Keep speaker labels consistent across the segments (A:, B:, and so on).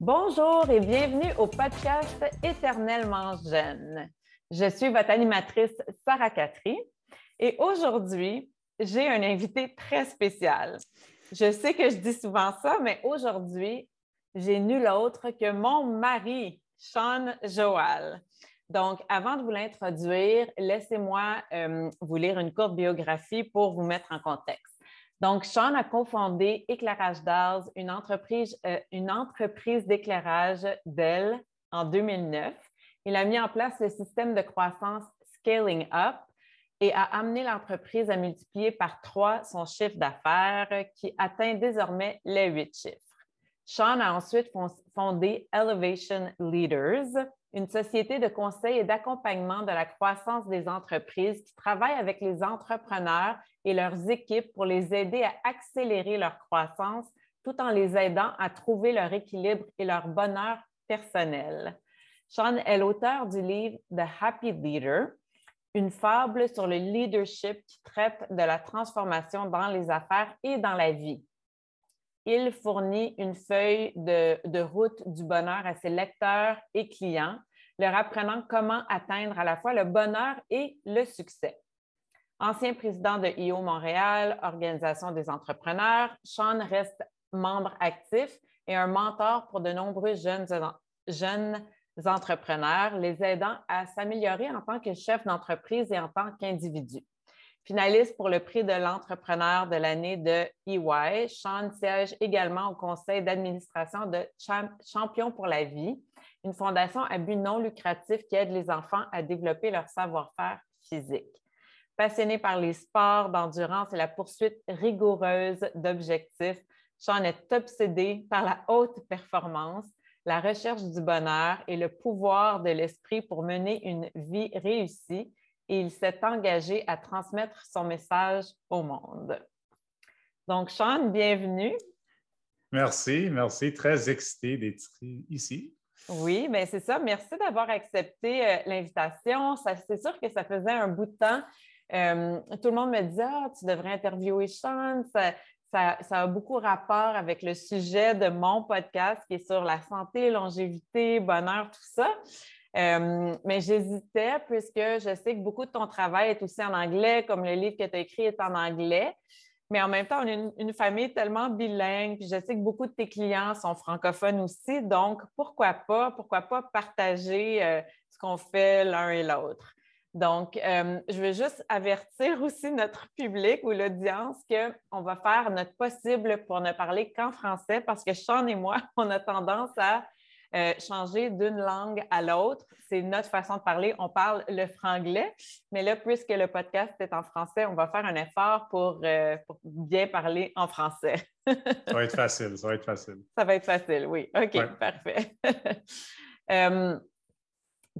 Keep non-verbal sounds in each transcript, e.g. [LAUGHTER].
A: Bonjour et bienvenue au podcast Éternellement jeune. Je suis votre animatrice Sarah Catherine et aujourd'hui, j'ai un invité très spécial. Je sais que je dis souvent ça, mais aujourd'hui, j'ai nul autre que mon mari, Sean Joal. Donc, avant de vous l'introduire, laissez-moi euh, vous lire une courte biographie pour vous mettre en contexte. Donc, Sean a cofondé Éclairage d'Ars, une entreprise, euh, entreprise d'éclairage d'elle en 2009. Il a mis en place le système de croissance Scaling Up et a amené l'entreprise à multiplier par trois son chiffre d'affaires qui atteint désormais les huit chiffres. Sean a ensuite fondé Elevation Leaders, une société de conseil et d'accompagnement de la croissance des entreprises qui travaille avec les entrepreneurs et leurs équipes pour les aider à accélérer leur croissance tout en les aidant à trouver leur équilibre et leur bonheur personnel. Sean est l'auteur du livre The Happy Leader, une fable sur le leadership qui traite de la transformation dans les affaires et dans la vie. Il fournit une feuille de, de, route du bonheur à ses lecteurs et clients, leur apprenant comment atteindre à la fois le bonheur et le succès. Ancien président de IO Montréal, Organisation des entrepreneurs, Sean reste membre actif et un mentor pour de nombreux jeunes, entrepreneurs, les aidant à s'améliorer en tant que chef d'entreprise et en tant qu'individu. Finaliste pour le prix de l'entrepreneur de l'année de EY, Sean siège également au conseil d'administration de Champions pour la vie, une fondation à but non lucratif qui aide les enfants à développer leur savoir-faire physique. Passionné par les sports d'endurance et la poursuite rigoureuse d'objectifs, Sean est obsédé par la haute performance, la recherche du bonheur et le pouvoir de l'esprit pour mener une vie réussie et il s'est engagé à transmettre son message au monde. Donc, Sean, bienvenue.
B: Merci, merci. Très excité d'être ici.
A: Oui, bien c'est ça. Merci d'avoir accepté euh, l'invitation. C'est sûr que ça faisait un bout de temps. Tout le monde me disait Ah, tu devrais interviewer Sean. Ça, a beaucoup rapport avec le sujet de mon podcast qui est sur la santé, longévité, bonheur, tout ça. Mais j'hésitais puisque je sais que beaucoup de ton travail est aussi en anglais, comme le livre que tu as écrit est en anglais. Mais en même temps, on est une, famille tellement bilingue, puis je sais que beaucoup de tes clients sont francophones aussi. Donc, pourquoi pas, pourquoi pas partager euh, ce qu'on fait l'un et l'autre? Donc, euh, je veux juste avertir [LAUGHS] aussi notre public ou l'audience qu'on va faire notre possible pour ne parler qu'en français parce que Sean et moi, [LAUGHS] on a tendance à euh, changer d'une langue à l'autre. C'est notre façon de parler. On parle le franglais, mais là, puisque le podcast est en français, on va faire un effort pour, euh, bien parler en français.
B: ça va être facile, ça va être facile.
A: Ça va être facile, oui. OK, parfait. [LAUGHS] Euh,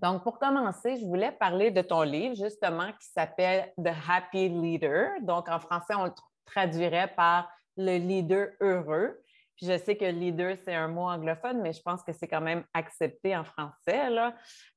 A: donc, pour commencer, je voulais parler de ton livre, justement, qui s'appelle The Happy Leader. Donc, en français, on le traduirait par le leader heureux. Puis je sais que leader, c'est un mot anglophone, mais je pense que c'est quand même accepté en français.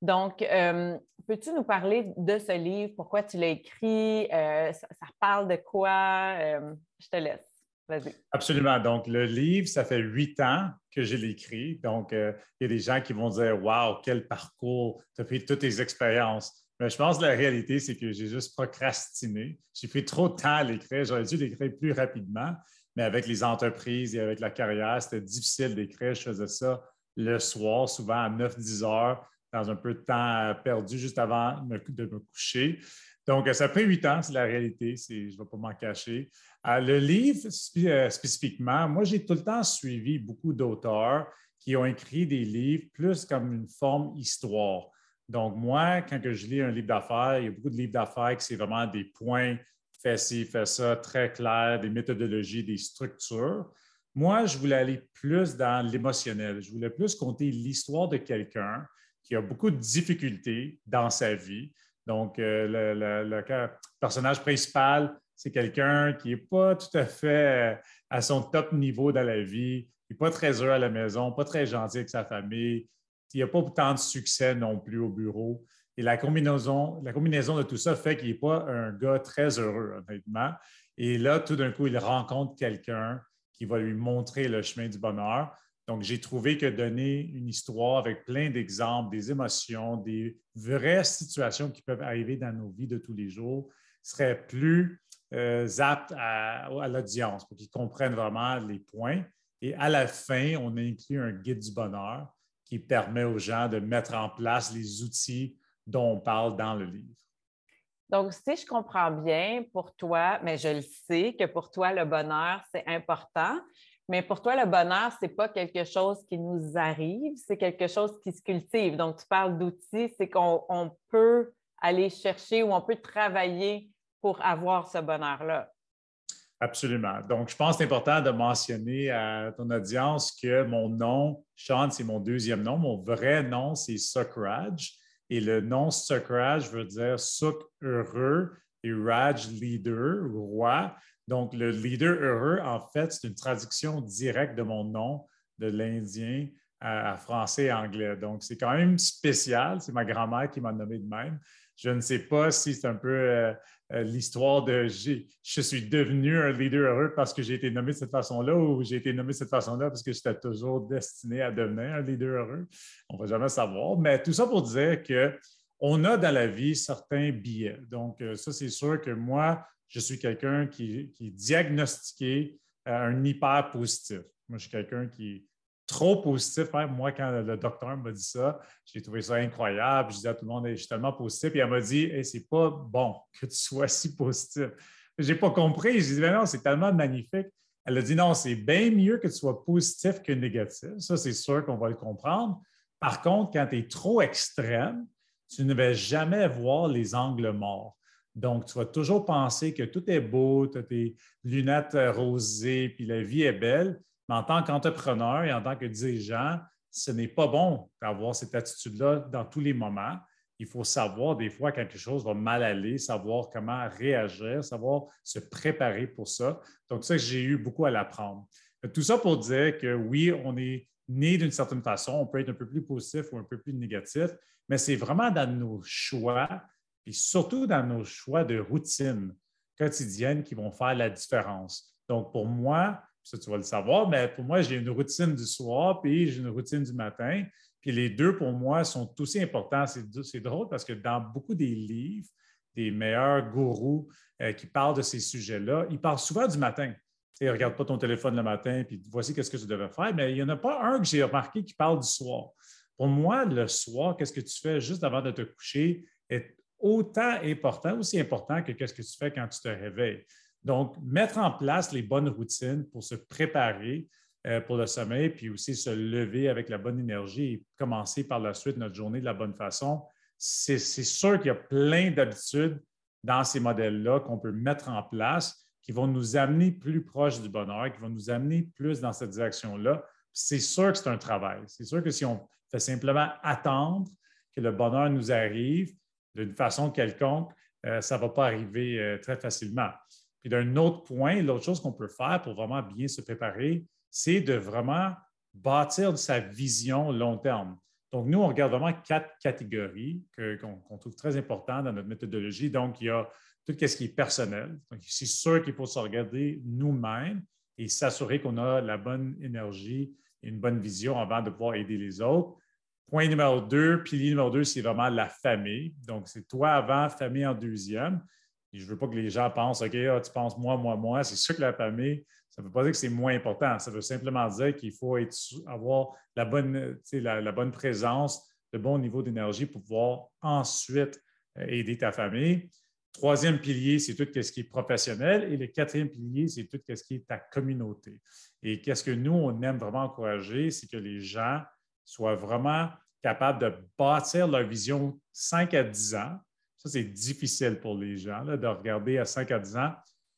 A: Donc, euh, peux-tu nous parler de ce livre? Pourquoi tu l'as écrit? Euh, ça, parle de quoi? Euh, je te laisse. Vas-y.
B: Absolument. Donc, le livre, ça fait huit ans que je l'écris. Donc, il y a des gens qui vont dire Waouh, quel parcours! Tu as pris toutes tes expériences. Mais je pense que la réalité, c'est que j'ai juste procrastiné. J'ai pris trop de temps à l'écrire. J'aurais dû l'écrire plus rapidement mais avec les entreprises et avec la carrière, c'était difficile d'écrire. Je faisais ça le soir, souvent à 9-10 heures, dans un peu de temps perdu juste avant de me coucher. Donc, ça fait huit ans, c'est la réalité, je ne vais pas m'en cacher. Euh, le livre, euh, spécifiquement, moi, j'ai tout le temps suivi beaucoup d'auteurs qui ont écrit des livres plus comme une forme histoire. Donc, moi, quand je lis un livre d'affaires, il y a beaucoup de livres d'affaires qui c'est vraiment des points fais ci, fais ça, très clair, des méthodologies, des structures. Moi, je voulais aller plus dans l'émotionnel. Je voulais plus compter l'histoire de quelqu'un qui a beaucoup de difficultés dans sa vie. Donc, euh, le, personnage principal, c'est quelqu'un qui n'est pas tout à fait à son top niveau dans la vie, qui n'est pas très heureux à la maison, pas très gentil avec sa famille, qui n'a pas autant de succès non plus au bureau. Et la combinaison, la combinaison de tout ça fait qu'il n'est pas un gars très heureux, honnêtement. Et là, tout d'un coup, il rencontre quelqu'un qui va lui montrer le chemin du bonheur. Donc, j'ai trouvé que donner une histoire avec plein d'exemples, des émotions, des vraies situations qui peuvent arriver dans nos vies de tous les jours serait plus euh, apte à, l'audience pour qu'ils comprennent vraiment les points. Et à la fin, on a inclus un guide du bonheur qui permet aux gens de mettre en place les outils dont on parle dans le livre.
A: Donc, si je comprends bien, pour toi, mais je le sais que pour toi, le bonheur, c'est important. Mais pour toi, le bonheur, ce n'est pas quelque chose qui nous arrive, c'est quelque chose qui se cultive. Donc, tu parles d'outils, c'est qu'on peut aller chercher ou on peut travailler pour avoir ce bonheur-là.
B: Absolument. Donc, je pense que c'est important de mentionner à ton audience que mon nom, Sean, c'est mon deuxième nom. Mon vrai nom, c'est Sukraj. Et le nom Sukraj veut dire Suk heureux et Raj leader, roi. Donc, le leader heureux, en fait, c'est une traduction directe de mon nom de l'indien à, français et anglais. Donc, c'est quand même spécial. C'est ma grand-mère qui m'a nommé de même. Je ne sais pas si c'est un peu euh, l'histoire de je suis devenu un leader heureux parce que j'ai été nommé de cette façon-là ou j'ai été nommé de cette façon-là parce que j'étais toujours destiné à devenir un leader heureux? On ne va jamais savoir. Mais tout ça pour dire qu'on a dans la vie certains billets. Donc, euh, ça, c'est sûr que moi, je suis quelqu'un qui, qui, est diagnostiqué un hyper positif. Moi, je suis quelqu'un qui trop positif. Hein. Moi, quand le docteur m'a dit ça, j'ai trouvé ça incroyable. Je disais à tout le monde, je suis tellement positif. Et elle m'a dit, c'est pas bon [LAUGHS] que tu sois si positif. Je n'ai pas compris. J'ai dit, non, c'est tellement magnifique. Elle a dit, non, c'est bien mieux que tu sois positif que négatif. Ça, c'est sûr qu'on va le comprendre. Par contre, quand tu es trop extrême, tu ne vas jamais voir les angles morts. Donc, tu vas toujours penser que tout est beau, tu as tes lunettes rosées, puis la vie est belle. En tant qu'entrepreneur et en tant que dirigeant, ce n'est pas bon d'avoir cette attitude-là dans tous les moments. Il faut savoir des fois quelque chose va mal aller, savoir comment réagir, savoir se préparer pour ça. Donc, ça, j'ai eu beaucoup à l'apprendre. Tout ça pour dire que oui, on est né d'une certaine façon, on peut être un peu plus positif ou un peu plus négatif, mais c'est vraiment dans nos choix et surtout dans nos choix de routine quotidienne qui vont faire la différence. Donc, pour moi, ça tu vas le savoir, mais pour moi, j'ai une routine du soir, puis j'ai une routine du matin. Puis les deux, pour moi, sont aussi importants. C'est drôle parce que dans beaucoup des livres, des meilleurs gourous euh, qui parlent de ces sujets-là, ils parlent souvent du matin. Tu ne regarde pas ton téléphone le matin, puis voici qu'est-ce que tu devais faire. Mais il n'y en a pas un que j'ai remarqué qui parle du soir. Pour moi, le soir, qu'est-ce que tu fais juste avant de te coucher est autant important, aussi important que qu'est-ce que tu fais quand tu te réveilles. Donc, mettre en place les bonnes routines pour se préparer euh, pour le sommeil, puis aussi se lever avec la bonne énergie et commencer par la suite notre journée de la bonne façon, c'est sûr qu'il y a plein d'habitudes dans ces modèles-là qu'on peut mettre en place qui vont nous amener plus proche du bonheur, qui vont nous amener plus dans cette direction-là. C'est sûr que c'est un travail. C'est sûr que si on fait simplement attendre que le bonheur nous arrive d'une façon quelconque, euh, ça ne va pas arriver euh, très facilement. Puis d'un autre point, l'autre chose qu'on peut faire pour vraiment bien se préparer, c'est de vraiment bâtir sa vision long terme. Donc, nous, on regarde vraiment quatre catégories qu'on trouve très importantes dans notre méthodologie. Donc, il y a tout ce qui est personnel. Donc, c'est sûr qu'il faut se regarder nous-mêmes et s'assurer qu'on a la bonne énergie et une bonne vision avant de pouvoir aider les autres. Point numéro deux, pilier numéro deux, c'est vraiment la famille. Donc, c'est toi avant, famille en deuxième je veux pas que les gens pensent, OK, ah, tu penses moi, moi, moi. C'est sûr que la famille, ça ne veut pas dire que c'est moins important. Ça veut simplement dire qu'il faut avoir la bonne, la, bonne présence, le bon niveau d'énergie pour pouvoir ensuite euh, aider ta famille. Troisième pilier, c'est tout ce qui est professionnel. Et le quatrième pilier, c'est tout ce qui est ta communauté. Et qu'est-ce que nous, on aime vraiment encourager, c'est que les gens soient vraiment capables de bâtir leur vision 5 à 10 ans ça, c'est difficile pour les gens de regarder à 5 à 10 ans.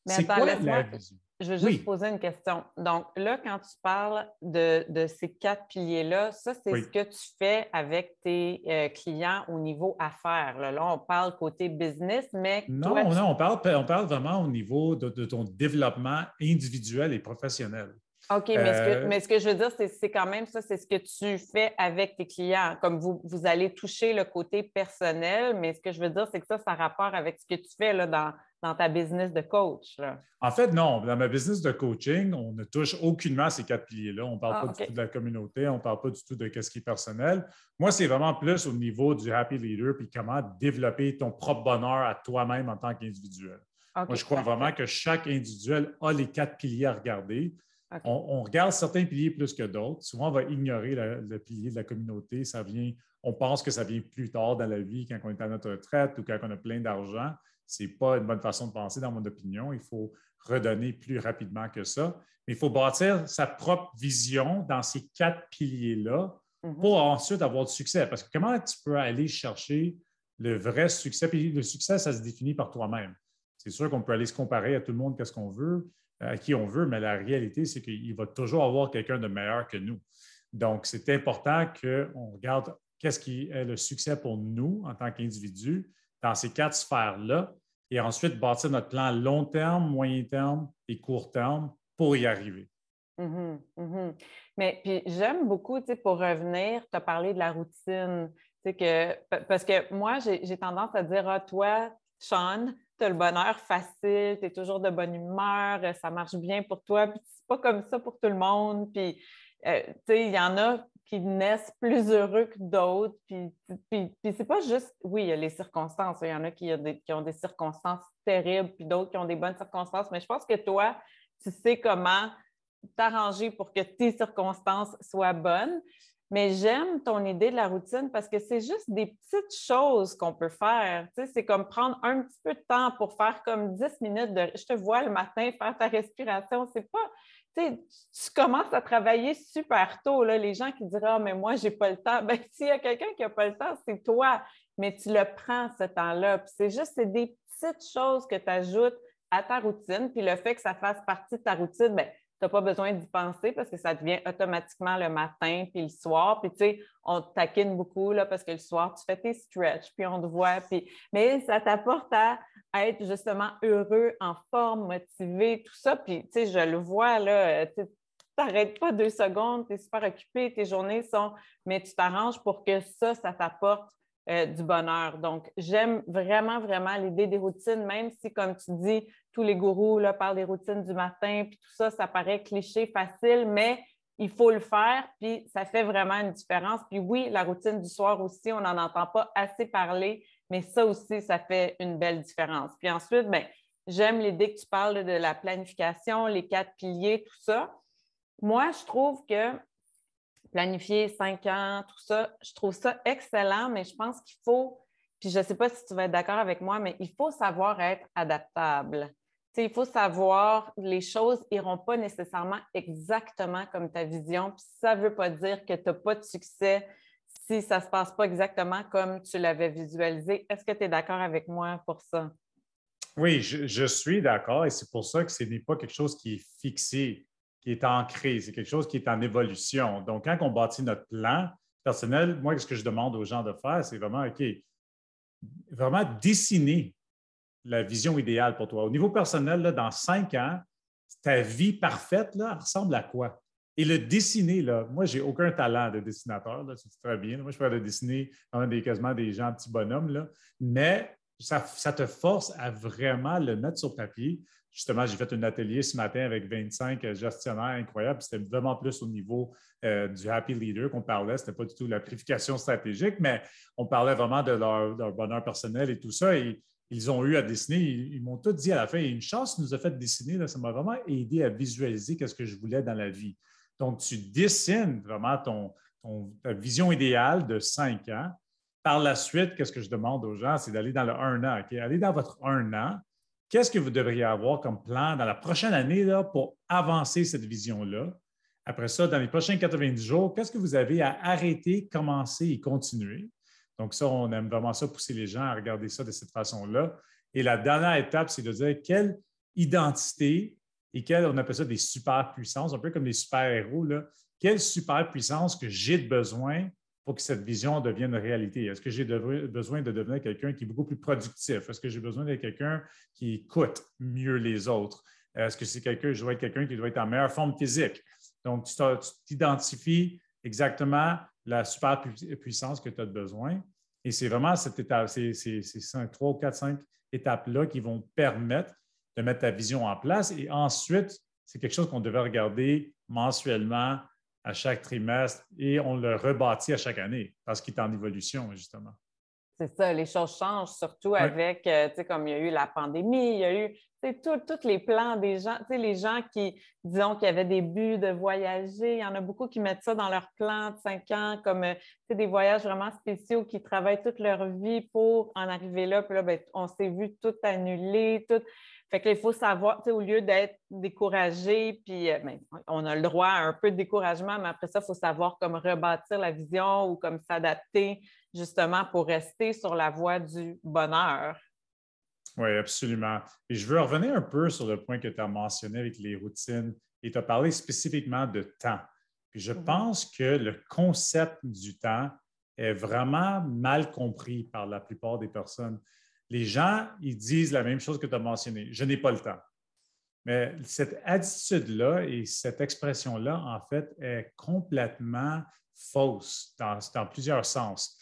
A: C'est quoi la vision? Je veux juste poser une question. Donc, là, quand tu parles de, ces quatre piliers-là, ça, c'est ce que tu fais avec tes euh, clients au niveau affaires. Là. on parle côté business, mais.
B: Non, non, on, parle, on parle vraiment au niveau de ton développement individuel et professionnel.
A: OK, euh, mais, ce que, je veux dire, c'est quand même ça, c'est ce que tu fais avec tes clients. Comme vous, allez toucher le côté personnel, mais ce que je veux dire, c'est que ça, ça a rapport avec ce que tu fais là, dans, dans ta business de coach?
B: En fait, non. Dans ma business de coaching, on ne touche aucunement ces quatre piliers-là. On ne parle
A: ah,
B: pas du tout de la communauté, on ne parle pas du tout de ce qui est personnel. Moi, c'est vraiment plus au niveau du happy leader puis comment développer ton propre bonheur à toi-même en tant qu'individuel. Moi, je crois vraiment que chaque individuel a les quatre piliers à regarder. On, regarde certains piliers plus que d'autres. Souvent, on va ignorer le pilier de la communauté. Ça vient, on pense que ça vient plus tard dans la vie, quand on est à notre retraite ou quand on a plein d'argent. Ce n'est pas une bonne façon de penser, dans mon opinion. Il faut redonner plus rapidement que ça. Mais il faut bâtir sa propre vision dans ces quatre piliers-là mhm. pour ensuite avoir du succès. Parce que comment tu peux aller chercher le vrai succès? Puis le succès, ça se définit par toi-même. C'est sûr qu'on peut aller se comparer à tout le monde, qu'est-ce qu'on veut, à qui on veut, mais la réalité, c'est qu'il va toujours avoir quelqu'un de meilleur que nous. Donc, c'est important qu'on regarde qu'est-ce qui est le succès pour nous en tant qu'individu dans ces quatre sphères-là et ensuite bâtir notre plan long terme, moyen terme et court terme pour y arriver.
A: Mm-hmm, mm-hmm. Mais puis j'aime beaucoup, tu sais, pour revenir, tu as parlé de la routine. Que, parce que moi, j'ai tendance à dire, ah, toi, Sean, tu as le bonheur facile, tu es toujours de bonne humeur, euh, ça marche bien pour toi, puis c'est pas comme ça pour tout le monde. Puis, euh, tu sais, il y en a qui naissent plus heureux que d'autres. Puis, puis, c'est pas juste, oui, il y a les circonstances. Il y en a qui ont des circonstances terribles, puis d'autres qui ont des bonnes circonstances. Mais je pense que toi, tu sais comment t'arranger pour que tes circonstances soient bonnes. Mais j'aime ton idée de la routine parce que c'est juste des petites choses qu'on peut faire. C'est comme prendre un petit peu de temps pour faire comme 10 minutes de je te vois le matin faire ta respiration. C'est pas. Tu, sais, tu commences à travailler super tôt. Là. Les gens qui diront Ah, mais moi, je n'ai pas le temps. Bien, [LAUGHS] s'il y a quelqu'un qui n'a pas le temps, c'est toi. Mais tu le prends ce temps-là. c'est juste des petites choses que tu ajoutes à ta routine. Puis le fait que ça fasse partie de ta routine, bien, n'as pas besoin d'y penser parce que ça devient automatiquement le matin puis le soir. Puis, tu sais, on te taquine beaucoup là, parce que le soir, tu fais tes stretches, puis on te voit. Puis... Mais ça t'apporte à, être justement heureux, en forme, motivé, tout ça. Puis, tu sais, je le vois, là, tu n'arrêtes pas deux secondes, tu es super occupé, tes journées sont... Mais tu t'arranges pour que ça, ça t'apporte euh, du bonheur. Donc, j'aime vraiment, vraiment l'idée des routines, même si, comme tu dis, tous les gourous là, parlent des routines du matin, puis tout ça, ça paraît cliché, facile, mais il faut le faire, puis ça fait vraiment une différence. Puis oui, la routine du soir aussi, on n'en entend pas assez parler, mais ça aussi, ça fait une belle différence. Puis ensuite, bien, j'aime l'idée que tu parles de la planification, les quatre piliers, tout ça. Moi, je trouve que planifier cinq ans, tout ça. Je trouve ça excellent, mais je pense qu'il faut, puis je ne sais pas si tu vas être d'accord avec moi, mais il faut savoir être adaptable. Il faut savoir, les choses n'iront pas nécessairement exactement comme ta vision, puis ça ne veut pas dire que tu n'as pas de succès si ça ne se passe pas exactement comme tu l'avais visualisé. Est-ce que tu es d'accord avec moi pour ça?
B: Oui, je, je suis d'accord et c'est pour ça que ce n'est pas quelque chose qui est fixé qui est ancré, c'est quelque chose qui est en évolution. Donc, quand on bâtit notre plan personnel, moi, ce que je demande aux gens de faire, c'est vraiment, OK, vraiment dessiner la vision idéale pour toi. Au niveau personnel, dans cinq ans, ta vie parfaite là, ressemble à quoi? Et le dessiner, là, moi, j'ai aucun talent de dessinateur, là, c'est très bien. Moi, je pourrais dessiner des, quasiment des gens petits bonhommes, mais ça, te force à vraiment le mettre sur papier, Justement, j'ai fait un atelier ce matin avec 25 gestionnaires incroyables. C'était vraiment plus au niveau euh, du happy leader qu'on parlait. Ce n'était pas du tout la planification stratégique, mais on parlait vraiment de leur, bonheur personnel et tout ça. Ils ont eu à dessiner. Ils, m'ont tout dit à la fin. une chance nous a fait dessiner. ça m'a vraiment aidé à visualiser ce que je voulais dans la vie. Donc, tu dessines vraiment ton, ta vision idéale de cinq ans. Par la suite, qu'est-ce que je demande aux gens? C'est d'aller dans le un an. Allez dans votre un an Qu'est-ce que vous devriez avoir comme plan dans la prochaine année là, pour avancer cette vision-là? Après ça, dans les prochains 90 jours, qu'est-ce que vous avez à arrêter, commencer et continuer? Donc, ça, on aime vraiment ça, pousser les gens à regarder ça de cette façon-là. Et la dernière étape, c'est de dire quelle identité et quelle, on appelle ça des super puissances, un peu comme des super-héros, quelle super puissance que j'ai besoin pour que cette vision devienne réalité? Est-ce que j'ai besoin de devenir quelqu'un qui est beaucoup plus productif? Est-ce que j'ai besoin d'être quelqu'un qui écoute mieux les autres? Est-ce que c'est quelqu'un, je dois être quelqu'un qui doit être en meilleure forme physique? Donc, tu t'identifies exactement la super puissance que tu as besoin. Et c'est vraiment cette étape, c'est trois, quatre, cinq étapes-là qui vont permettre de mettre ta vision en place. Et ensuite, c'est quelque chose qu'on devait regarder mensuellement à chaque trimestre et on le rebâtit à chaque année parce qu'il est en évolution, justement.
A: C'est ça, les choses changent, surtout avec, euh, tu sais, comme il y a eu la pandémie, il y a eu, tous les plans des gens, tu sais, les gens qui, disons, qui avaient des buts de voyager, il y en a beaucoup qui mettent ça dans leur plan de cinq ans, comme, euh, tu sais, des voyages vraiment spéciaux, qui travaillent toute leur vie pour en arriver là, puis là, ben, on s'est vu tout annuler, tout. Fait qu'il faut savoir, au lieu d'être découragé, puis euh, ben, on a le droit à un peu de découragement, mais après ça, il faut savoir comme rebâtir la vision ou comme s'adapter justement pour rester sur la voie du bonheur.
B: Oui, absolument. Et je veux revenir un peu sur le point que tu as mentionné avec les routines et tu as parlé spécifiquement de temps. Puis je mm-hmm. pense que le concept du temps est vraiment mal compris par la plupart des personnes les gens, ils disent la même chose que tu as mentionné. Je n'ai pas le temps. Mais cette attitude-là et cette expression-là, en fait, est complètement fausse dans, plusieurs sens.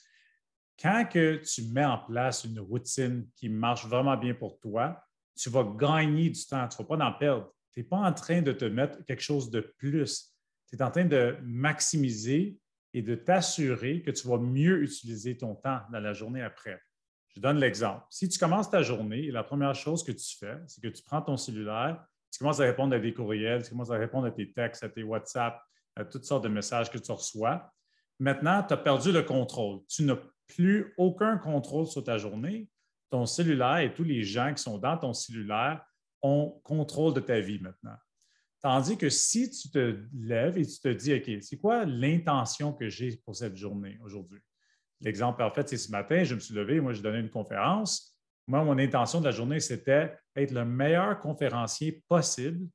B: Quand que tu mets en place une routine qui marche vraiment bien pour toi, tu vas gagner du temps, tu ne vas pas en perdre. Tu n'es pas en train de te mettre quelque chose de plus. Tu es en train de maximiser et de t'assurer que tu vas mieux utiliser ton temps dans la journée après. Je donne l'exemple. Si tu commences ta journée la première chose que tu fais, c'est que tu prends ton cellulaire, tu commences à répondre à des courriels, tu commences à répondre à tes textes, à tes WhatsApp, à toutes sortes de messages que tu reçois. Maintenant, tu as perdu le contrôle. Tu n'as plus aucun contrôle sur ta journée. Ton cellulaire et tous les gens qui sont dans ton cellulaire ont contrôle de ta vie maintenant. Tandis que si tu te lèves et tu te dis, OK, c'est quoi l'intention que j'ai pour cette journée aujourd'hui? L'exemple parfait, c'est ce matin, je me suis levé, moi, j'ai donné une conférence. Moi, mon intention de la journée, c'était être le meilleur conférencier possible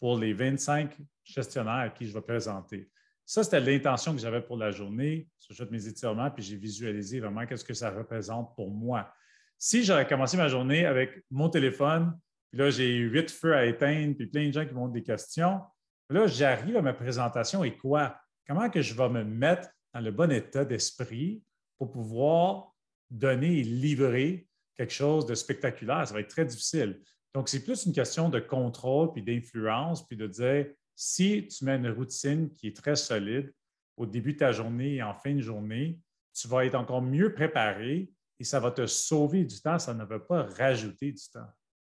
B: pour les 25 gestionnaires à qui je vais présenter. Ça, c'était l'intention que j'avais pour la journée. Je fais mes étirements, puis j'ai visualisé vraiment qu'est-ce que ça représente pour moi. Si j'avais commencé ma journée avec mon téléphone, puis là, j'ai huit feux à éteindre, puis plein de gens qui m'ont des questions, là, j'arrive à ma présentation et quoi? Comment que je vais me mettre dans le bon état d'esprit pour pouvoir donner et livrer quelque chose de spectaculaire? Ça va être très difficile. Donc, c'est plus une question de contrôle puis d'influence, puis de dire si tu mets une routine qui est très solide au début de ta journée et en fin de journée, tu vas être encore mieux préparé et ça va te sauver du temps. Ça ne va pas rajouter du temps.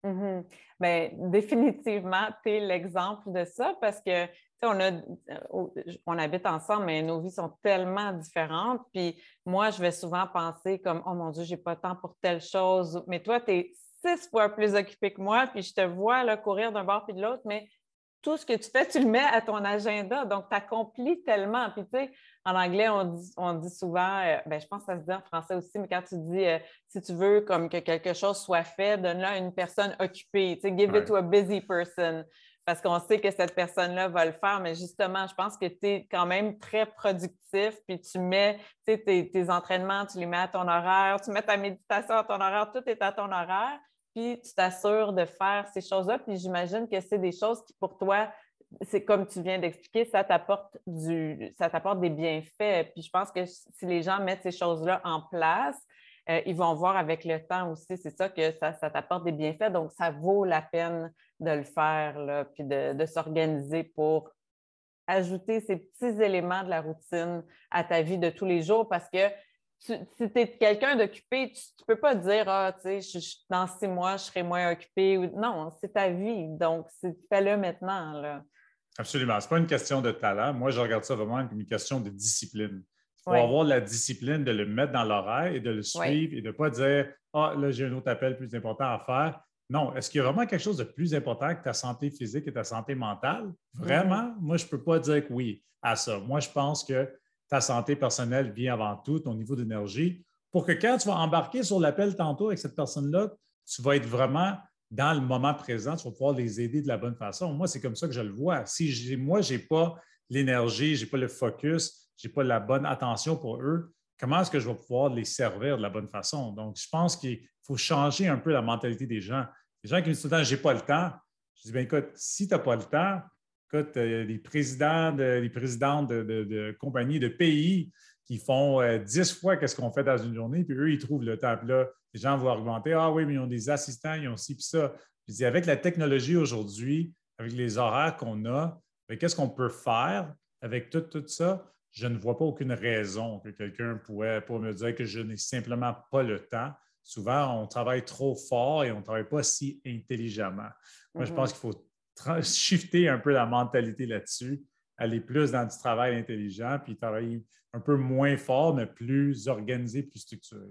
A: Mm-hmm. Bien, définitivement, tu es l'exemple de ça parce que on, euh, on habite ensemble, mais nos vies sont tellement différentes. Puis moi, je vais souvent penser comme Oh mon Dieu, j'ai pas le temps pour telle chose. Mais toi, tu es six fois plus occupé que moi, puis je te vois là, courir d'un bord puis de l'autre, mais tout ce que tu fais, tu le mets à ton agenda. Donc, tu accomplis tellement. Puis, tu sais, en anglais, on dit, on dit souvent, euh, ben, je pense que ça se dit en français aussi, mais quand tu dis, euh, si tu veux comme que quelque chose soit fait, donne-le à une personne occupée. Tu sais, give it to a busy person parce qu'on sait que cette personne-là va le faire, mais justement, je pense que tu es quand même très productif, puis tu mets tes, tes, entraînements, tu les mets à ton horaire, tu mets ta méditation à ton horaire, tout est à ton horaire, puis tu t'assures de faire ces choses-là, puis j'imagine que c'est des choses qui, pour toi, c'est comme tu viens d'expliquer, ça t'apporte du, ça t'apporte des bienfaits. Puis je pense que si les gens mettent ces choses-là en place, euh, ils vont voir avec le temps aussi, c'est ça que ça, t'apporte des bienfaits. Donc, ça vaut la peine de le faire, là, puis de, s'organiser pour ajouter ces petits éléments de la routine à ta vie de tous les jours parce que si tu es quelqu'un d'occupé, tu ne peux pas dire Ah, tu sais, dans six mois, je serai moins occupé. Non, c'est ta vie. Donc, fais-le maintenant. Là.
B: Absolument. Ce n'est pas une question de talent. Moi, je regarde ça vraiment comme une question de discipline. Il faut avoir la discipline de le mettre dans l'horaire et de le suivre et de ne pas dire Ah, là, j'ai un autre appel plus important à faire. Non, est-ce qu'il y a vraiment quelque chose de plus important que ta santé physique et ta santé mentale? Vraiment? Mm-hmm. Moi, je ne peux pas dire que oui à ça. Moi, je pense que ta santé personnelle vient avant tout, ton niveau d'énergie, pour que quand tu vas embarquer sur l'appel tantôt avec cette personne-là, tu vas être vraiment dans le moment présent, tu vas pouvoir les aider de la bonne façon. Moi, c'est comme ça que je le vois. Si moi, je n'ai pas l'énergie, je n'ai pas le focus, je n'ai pas la bonne attention pour eux, comment est-ce que je vais pouvoir les servir de la bonne façon? Donc, je pense qu'il faut changer un peu la mentalité des gens. Les gens qui me disent tout le temps, je n'ai pas le temps. Je dis, bien, écoute, si tu n'as pas le temps, écoute, euh, les présidents, de, les présidents de, compagnies, de pays qui font euh, dix fois ce qu'on fait dans une journée, puis eux, ils trouvent le temps. Là, les gens vont argumenter Ah oui, mais ils ont des assistants, ils ont ci, puis ça. Je dis Avec la technologie aujourd'hui, avec les horaires qu'on a, qu'est-ce qu'on peut faire avec tout, tout ça? Je ne vois pas aucune raison que quelqu'un pourrait pour me dire que je n'ai simplement pas le temps. Souvent, on travaille trop fort et on ne travaille pas si intelligemment. Moi, je pense mm-hmm. qu'il faut shifter un peu la mentalité là-dessus, aller plus dans du travail intelligent, puis travailler un peu moins fort, mais plus organisé, plus structuré.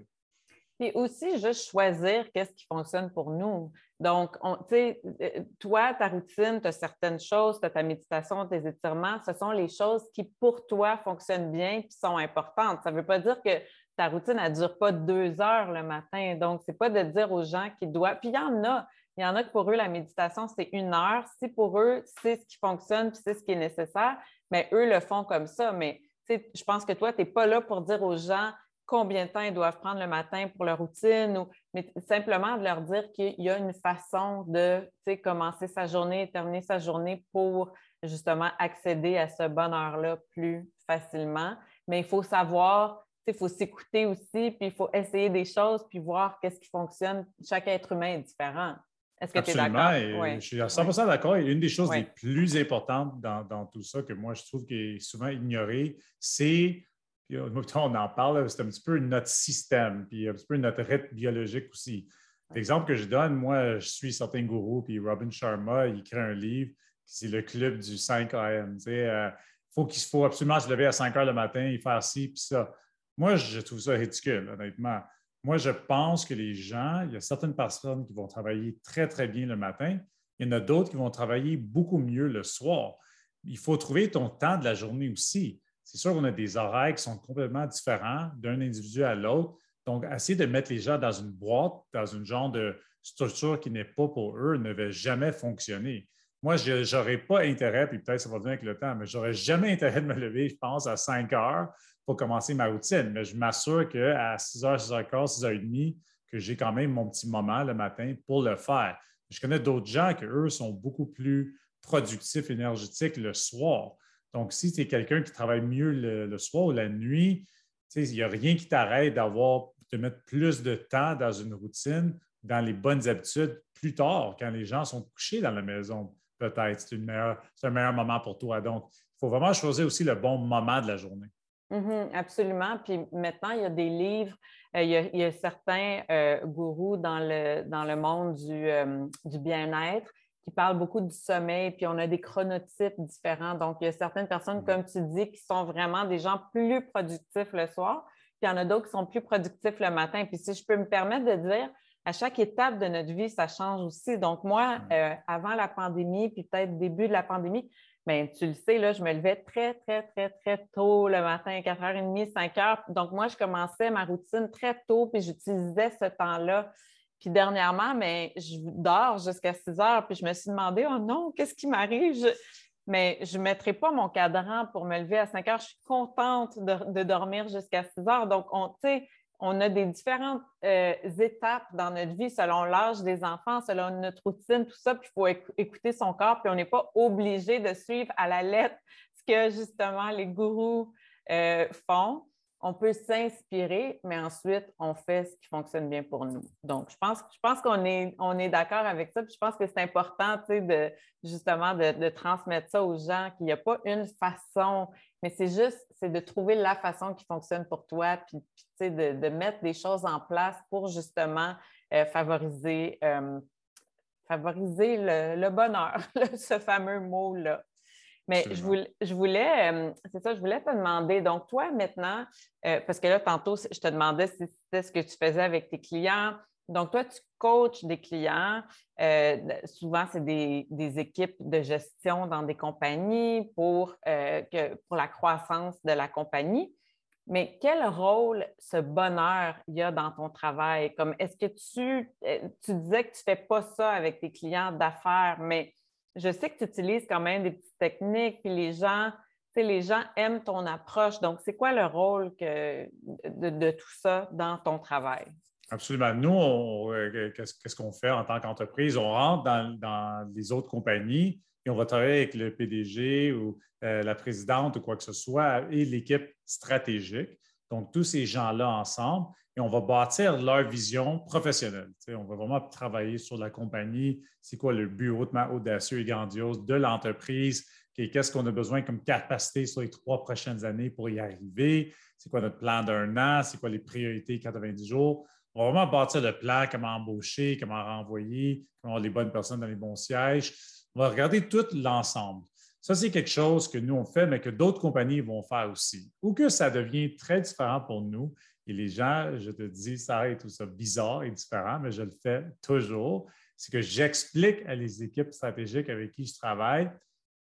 A: Puis aussi, juste choisir qu'est-ce qui fonctionne pour nous. Donc, tu sais, euh, toi, ta routine, tu as certaines choses, tu as ta méditation, tes étirements, ce sont les choses qui, pour toi, fonctionnent bien et sont importantes. Ça ne veut pas dire que ta routine, elle ne dure pas deux heures le matin. Donc, ce n'est pas de dire aux gens qu'ils doivent. Puis il y en a. Il y en a que pour eux, la méditation, c'est une heure. Si pour eux, c'est ce qui fonctionne puis c'est ce qui est nécessaire, mais eux le font comme ça. Mais je pense que toi, tu n'es pas là pour dire aux gens combien de temps ils doivent prendre le matin pour leur routine, ou, mais simplement de leur dire qu'il y a une façon de commencer sa journée et terminer sa journée pour justement accéder à ce bonheur-là plus facilement. Mais il faut savoir, il faut s'écouter aussi, puis il faut essayer des choses, puis voir qu'est-ce qui fonctionne. Chaque être humain est différent. Est-ce que tu es d'accord?
B: Je suis à 100 d'accord. Et une des choses les plus importantes dans, dans, tout ça que moi, je trouve qui est souvent ignorée, c'est euh, [LAUGHS] on en parle, c'est un petit peu notre système, puis un petit peu notre rythme biologique aussi. L'exemple que je donne, moi, je suis certains gourous, puis Robin Sharma, il crée un livre, c'est le club du 5 AM. Il euh, faut qu'il faut absolument se lever à 5 heures le matin et faire ci, puis ça. Moi, je trouve ça ridicule, honnêtement. Moi, je pense que les gens, il y a certaines personnes qui vont travailler très, très bien le matin. Il y en a d'autres qui vont travailler beaucoup mieux le soir. Il faut trouver ton temps de la journée aussi c'est sûr qu'on a des horaires qui sont complètement différents d'un individu à l'autre. Donc, essayer de mettre les gens dans une boîte, dans une genre de structure qui n'est pas pour eux, ne va jamais fonctionner. Moi, je n'aurais pas intérêt, puis peut-être ça va venir avec le temps, mais je n'aurais jamais [LAUGHS] intérêt de me lever, je pense, à 5 heures pour commencer ma routine. Mais je m'assure qu'à 6 h, 6 h 15, 6 h 30, que j'ai quand même mon petit moment le matin pour le faire. Je connais d'autres gens qui, eux, sont beaucoup plus productifs, énergétiques le soir. Donc, si tu es quelqu'un qui travaille mieux le, soir ou la nuit, il n'y a rien qui t'arrête d'avoir, de mettre plus de temps dans une routine, dans les bonnes habitudes plus tard, quand les gens sont couchés dans la maison, peut-être. C'est, un meilleur moment pour toi. Donc, il faut vraiment choisir aussi le bon moment de la journée.
A: Mm-hmm, absolument. Puis maintenant, il y a des livres, euh, il, y a, certains euh, gourous dans le, dans le monde du, euh, du bien-être qui parle beaucoup du sommeil, puis on a des chronotypes différents. Donc, il y a certaines personnes, mm. comme tu dis, qui sont vraiment des gens plus productifs le soir, puis il y en a d'autres qui sont plus productifs le matin. Puis si je peux me permettre de dire, à chaque étape de notre vie, ça change aussi. Donc, moi, euh, avant la pandémie, puis peut-être début de la pandémie, bien, tu le sais, là, je me levais très, très, très, très tôt le matin, 4h30, 5h. Donc, moi, je commençais ma routine très tôt, puis j'utilisais ce temps-là puis dernièrement, mais je dors jusqu'à 6 heures, puis je me suis demandé, oh non, qu'est-ce qui m'arrive? Mais je ne mettrai pas mon cadran pour me lever à 5 heures. Je suis contente de, dormir jusqu'à 6 heures. Donc, on, on a des différentes euh, étapes dans notre vie selon l'âge des enfants, selon notre routine, tout ça. Puis il faut écouter son corps, puis on n'est pas obligé de suivre à la lettre ce que justement les gourous euh, font on peut s'inspirer, mais ensuite, on fait ce qui fonctionne bien pour nous. Donc, je pense, qu'on est, d'accord avec ça. Je pense que c'est important, de, justement, de, transmettre ça aux gens, qu'il n'y a pas une façon, mais c'est juste, c'est de trouver la façon qui fonctionne pour toi, puis, de, mettre des choses en place pour justement euh, favoriser, euh, favoriser le bonheur, [LAUGHS] ce fameux mot-là. Mais je voulais, je voulais euh, c'est ça, je voulais te demander, donc toi maintenant, euh, parce que là, tantôt, je te demandais si c'était ce que tu faisais avec tes clients. Donc, toi, tu coaches des clients. Euh, souvent, c'est des, équipes de gestion dans des compagnies pour, que, pour la croissance de la compagnie. Mais quel rôle ce bonheur y a dans ton travail? Comme est-ce que tu, tu disais que tu ne fais pas ça avec tes clients d'affaires, mais je sais que tu utilises quand même des petites techniques, puis les gens, les gens aiment ton approche. Donc, c'est quoi le rôle de, tout ça dans ton travail?
B: Absolument. Nous, euh, qu'est-ce qu'on fait en tant qu'entreprise? On rentre dans, les autres compagnies et on va travailler avec le PDG ou euh, la présidente ou quoi que ce soit et l'équipe stratégique. Donc, tous ces gens-là ensemble, et on va bâtir leur vision professionnelle. on va vraiment travailler sur la compagnie, c'est quoi le but hautement audacieux et grandiose de l'entreprise, qu'est-ce qu'on a besoin comme capacité sur les trois prochaines années pour y arriver, c'est quoi notre plan d'un an, c'est quoi les priorités 90 jours? On va vraiment bâtir le plan, comment embaucher, comment renvoyer, comment avoir les bonnes personnes dans les bons sièges. On va regarder tout l'ensemble. Ça, c'est quelque chose que nous, on fait, mais que d'autres compagnies vont faire aussi. Ou que ça devient très différent pour nous. Et les gens, je te dis, ça est tout ça bizarre et différent, mais je le fais toujours. C'est que j'explique à les équipes stratégiques avec qui je travaille.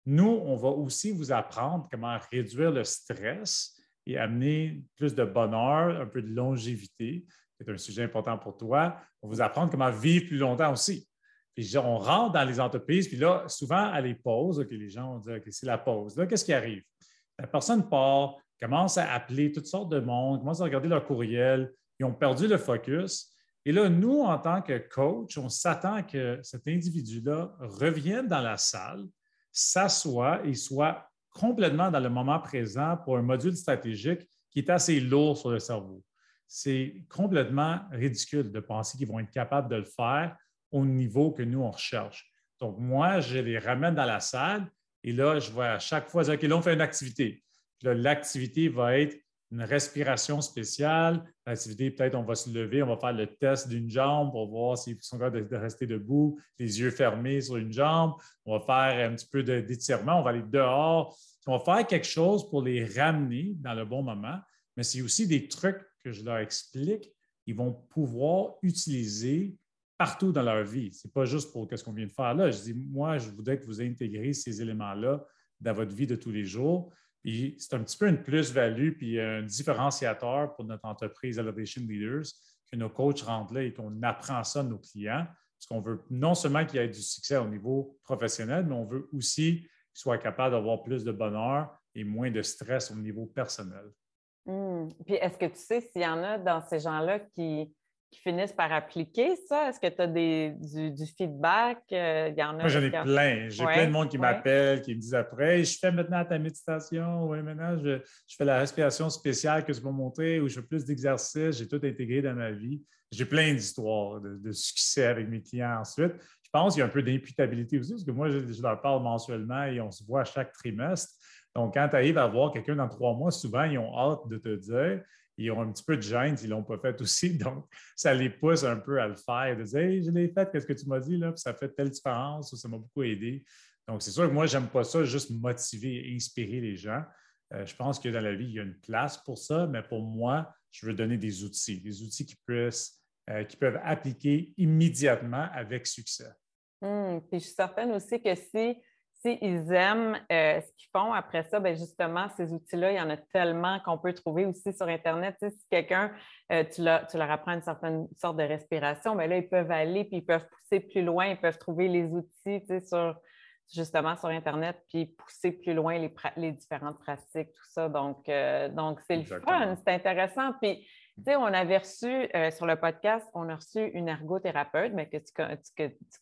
B: Nous, on va aussi vous apprendre comment réduire le stress et amener plus de bonheur, un peu de longévité c'est un sujet important pour toi. On va vous apprendre comment vivre plus longtemps aussi. Puis on rentre dans les entreprises, puis là, souvent à les pauses, les gens vont dire OK, c'est la pause. Là, qu'est-ce qui arrive? La personne part, commence à appeler toutes sortes de monde, commence à regarder leur courriel, ils ont perdu le focus. Et là, nous, en tant que coach, on s'attend que cet individu-là revienne dans la salle, s'assoie et soit complètement dans le moment présent pour un module stratégique qui est assez lourd sur le cerveau c'est complètement ridicule de penser qu'ils vont être capables de le faire au niveau que nous, on recherche. Donc, moi, je les ramène dans la salle et là, je vais à chaque fois dire, OK, là, on fait une activité. L'activité va être une respiration spéciale. L'activité, peut-être, on va se lever, on va faire le test d'une jambe pour voir s'ils sont capables de rester debout, les yeux fermés sur une jambe. On va faire un petit peu d'étirement, on va aller dehors. On va faire quelque chose pour les ramener dans le bon moment. Mais c'est aussi des trucs que je leur explique, ils vont pouvoir utiliser partout dans leur vie. Ce n'est pas juste pour ce qu'on vient de faire là. Je dis, moi, je voudrais que vous intégrez ces éléments-là dans votre vie de tous les jours. C'est un petit peu une plus-value puis un différenciateur pour notre entreprise Elevation Leaders que nos coachs rentrent là et qu'on apprend ça de nos clients. Parce qu'on veut non seulement qu'il y ait du succès au niveau professionnel, mais on veut aussi qu'ils soient capables d'avoir plus de bonheur et moins de stress au niveau personnel.
A: Mmh. Puis est-ce que tu sais s'il y en a dans ces gens-là qui, finissent par appliquer ça? Est-ce que tu as du, feedback? Euh,
B: y en a Moi, j'en ai plein. J'ai plein de monde qui m'appelle, qui me disent après Je fais maintenant ta méditation, oui, maintenant je, fais la respiration spéciale que tu m'as montré, ou je fais plus d'exercices, j'ai tout intégré dans ma vie. J'ai plein d'histoires de, succès avec mes clients ensuite. Je pense qu'il y a un peu d'imputabilité aussi, parce que moi, je, je leur parle mensuellement et on se voit chaque trimestre. Donc, quand tu arrives à voir quelqu'un dans trois mois, souvent, ils ont hâte de te dire. Ils ont un petit peu de gêne s'ils ne l'ont pas fait [LAUGHS] aussi. Donc, ça les pousse un peu à le faire, de dire Hey, je l'ai fait, qu'est-ce que tu m'as dit là? Puis ça fait telle différence, ça m'a beaucoup aidé. Donc, c'est sûr que moi, je n'aime pas ça, juste motiver et inspirer les gens. Euh, je pense que dans la vie, il y a une place pour ça, mais pour moi, je veux donner des outils, des outils qui, puissent, euh, qui peuvent appliquer immédiatement avec succès.
A: Hum, puis je suis certaine aussi que si s'ils aiment euh, ce qu'ils font, après ça, bien justement, ces outils-là, il y en a tellement qu'on peut trouver aussi sur Internet. si quelqu'un, euh, tu, leur, apprends une certaine sorte de respiration, bien là, ils peuvent aller, puis ils peuvent pousser plus loin, ils peuvent trouver les outils sur, justement sur Internet, puis pousser plus loin les, différentes pratiques, tout ça. Donc, euh, donc c'est le fun, c'est intéressant. Puis, on avait reçu euh, sur le podcast, on a reçu une ergothérapeute, mais que tu,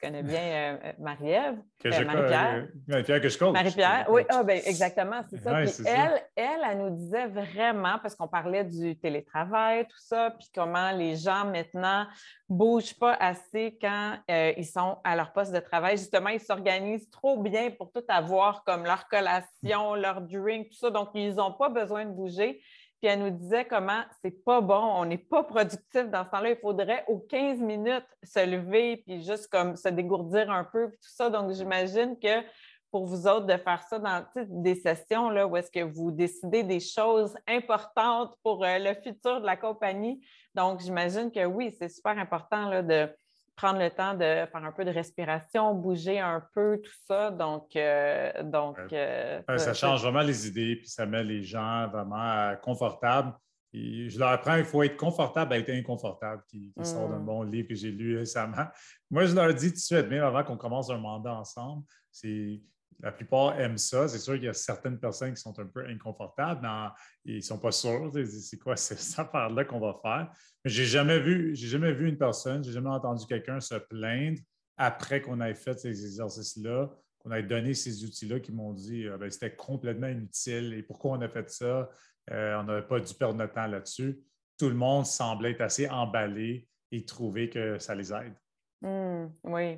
A: connais bien, euh, euh, Marie-Ève.
B: Marie-Pierre. Marie-Pierre que je coach.
A: Marie-Pierre, oui, ah, ben, exactement, c'est ça. puis elle, elle, elle, nous disait vraiment, parce qu'on parlait du télétravail, tout ça, puis comment les gens maintenant ne bougent pas assez quand ils sont à leur poste de travail. Justement, ils s'organisent trop bien pour tout avoir comme leur collation, leur drink, tout ça. Donc, ils n'ont pas besoin de bouger. Puis elle nous disait comment c'est pas bon, on n'est pas productif dans ce temps-là. Il faudrait aux 15 minutes se lever puis juste comme se dégourdir un peu, puis tout ça. Donc, j'imagine que pour vous autres de faire ça dans des sessions là, où est-ce que vous décidez des choses importantes pour euh, le futur de la compagnie. Donc, j'imagine que oui, c'est super important là, de prendre le temps de faire un peu de respiration, bouger un peu, tout ça. Donc, euh, donc
B: euh, ça, change vraiment les idées, puis ça met les gens vraiment euh, confortables. je leur apprends, il faut être confortable à être inconfortable, qui, sort d'un mm. bon livre que j'ai lu récemment. Moi, je leur dis tout de suite, même avant qu'on commence un mandat ensemble, c'est la plupart aiment ça. C'est sûr qu'il y a certaines personnes qui sont un peu inconfortables, mais ils ne sont pas sûrs. C'est quoi [LAUGHS] cette affaire-là qu'on va faire? Mais je n'ai jamais vu, j'ai jamais vu une personne, j'ai jamais entendu quelqu'un se plaindre après qu'on ait fait ces exercices-là, qu'on ait donné ces outils-là qui m'ont dit ah, ben, c'était complètement inutile et pourquoi on a fait ça? on n'avait pas dû perdre notre temps là-dessus. Tout le monde semblait être assez emballé et trouver que ça les aide.
A: Mmh, oui.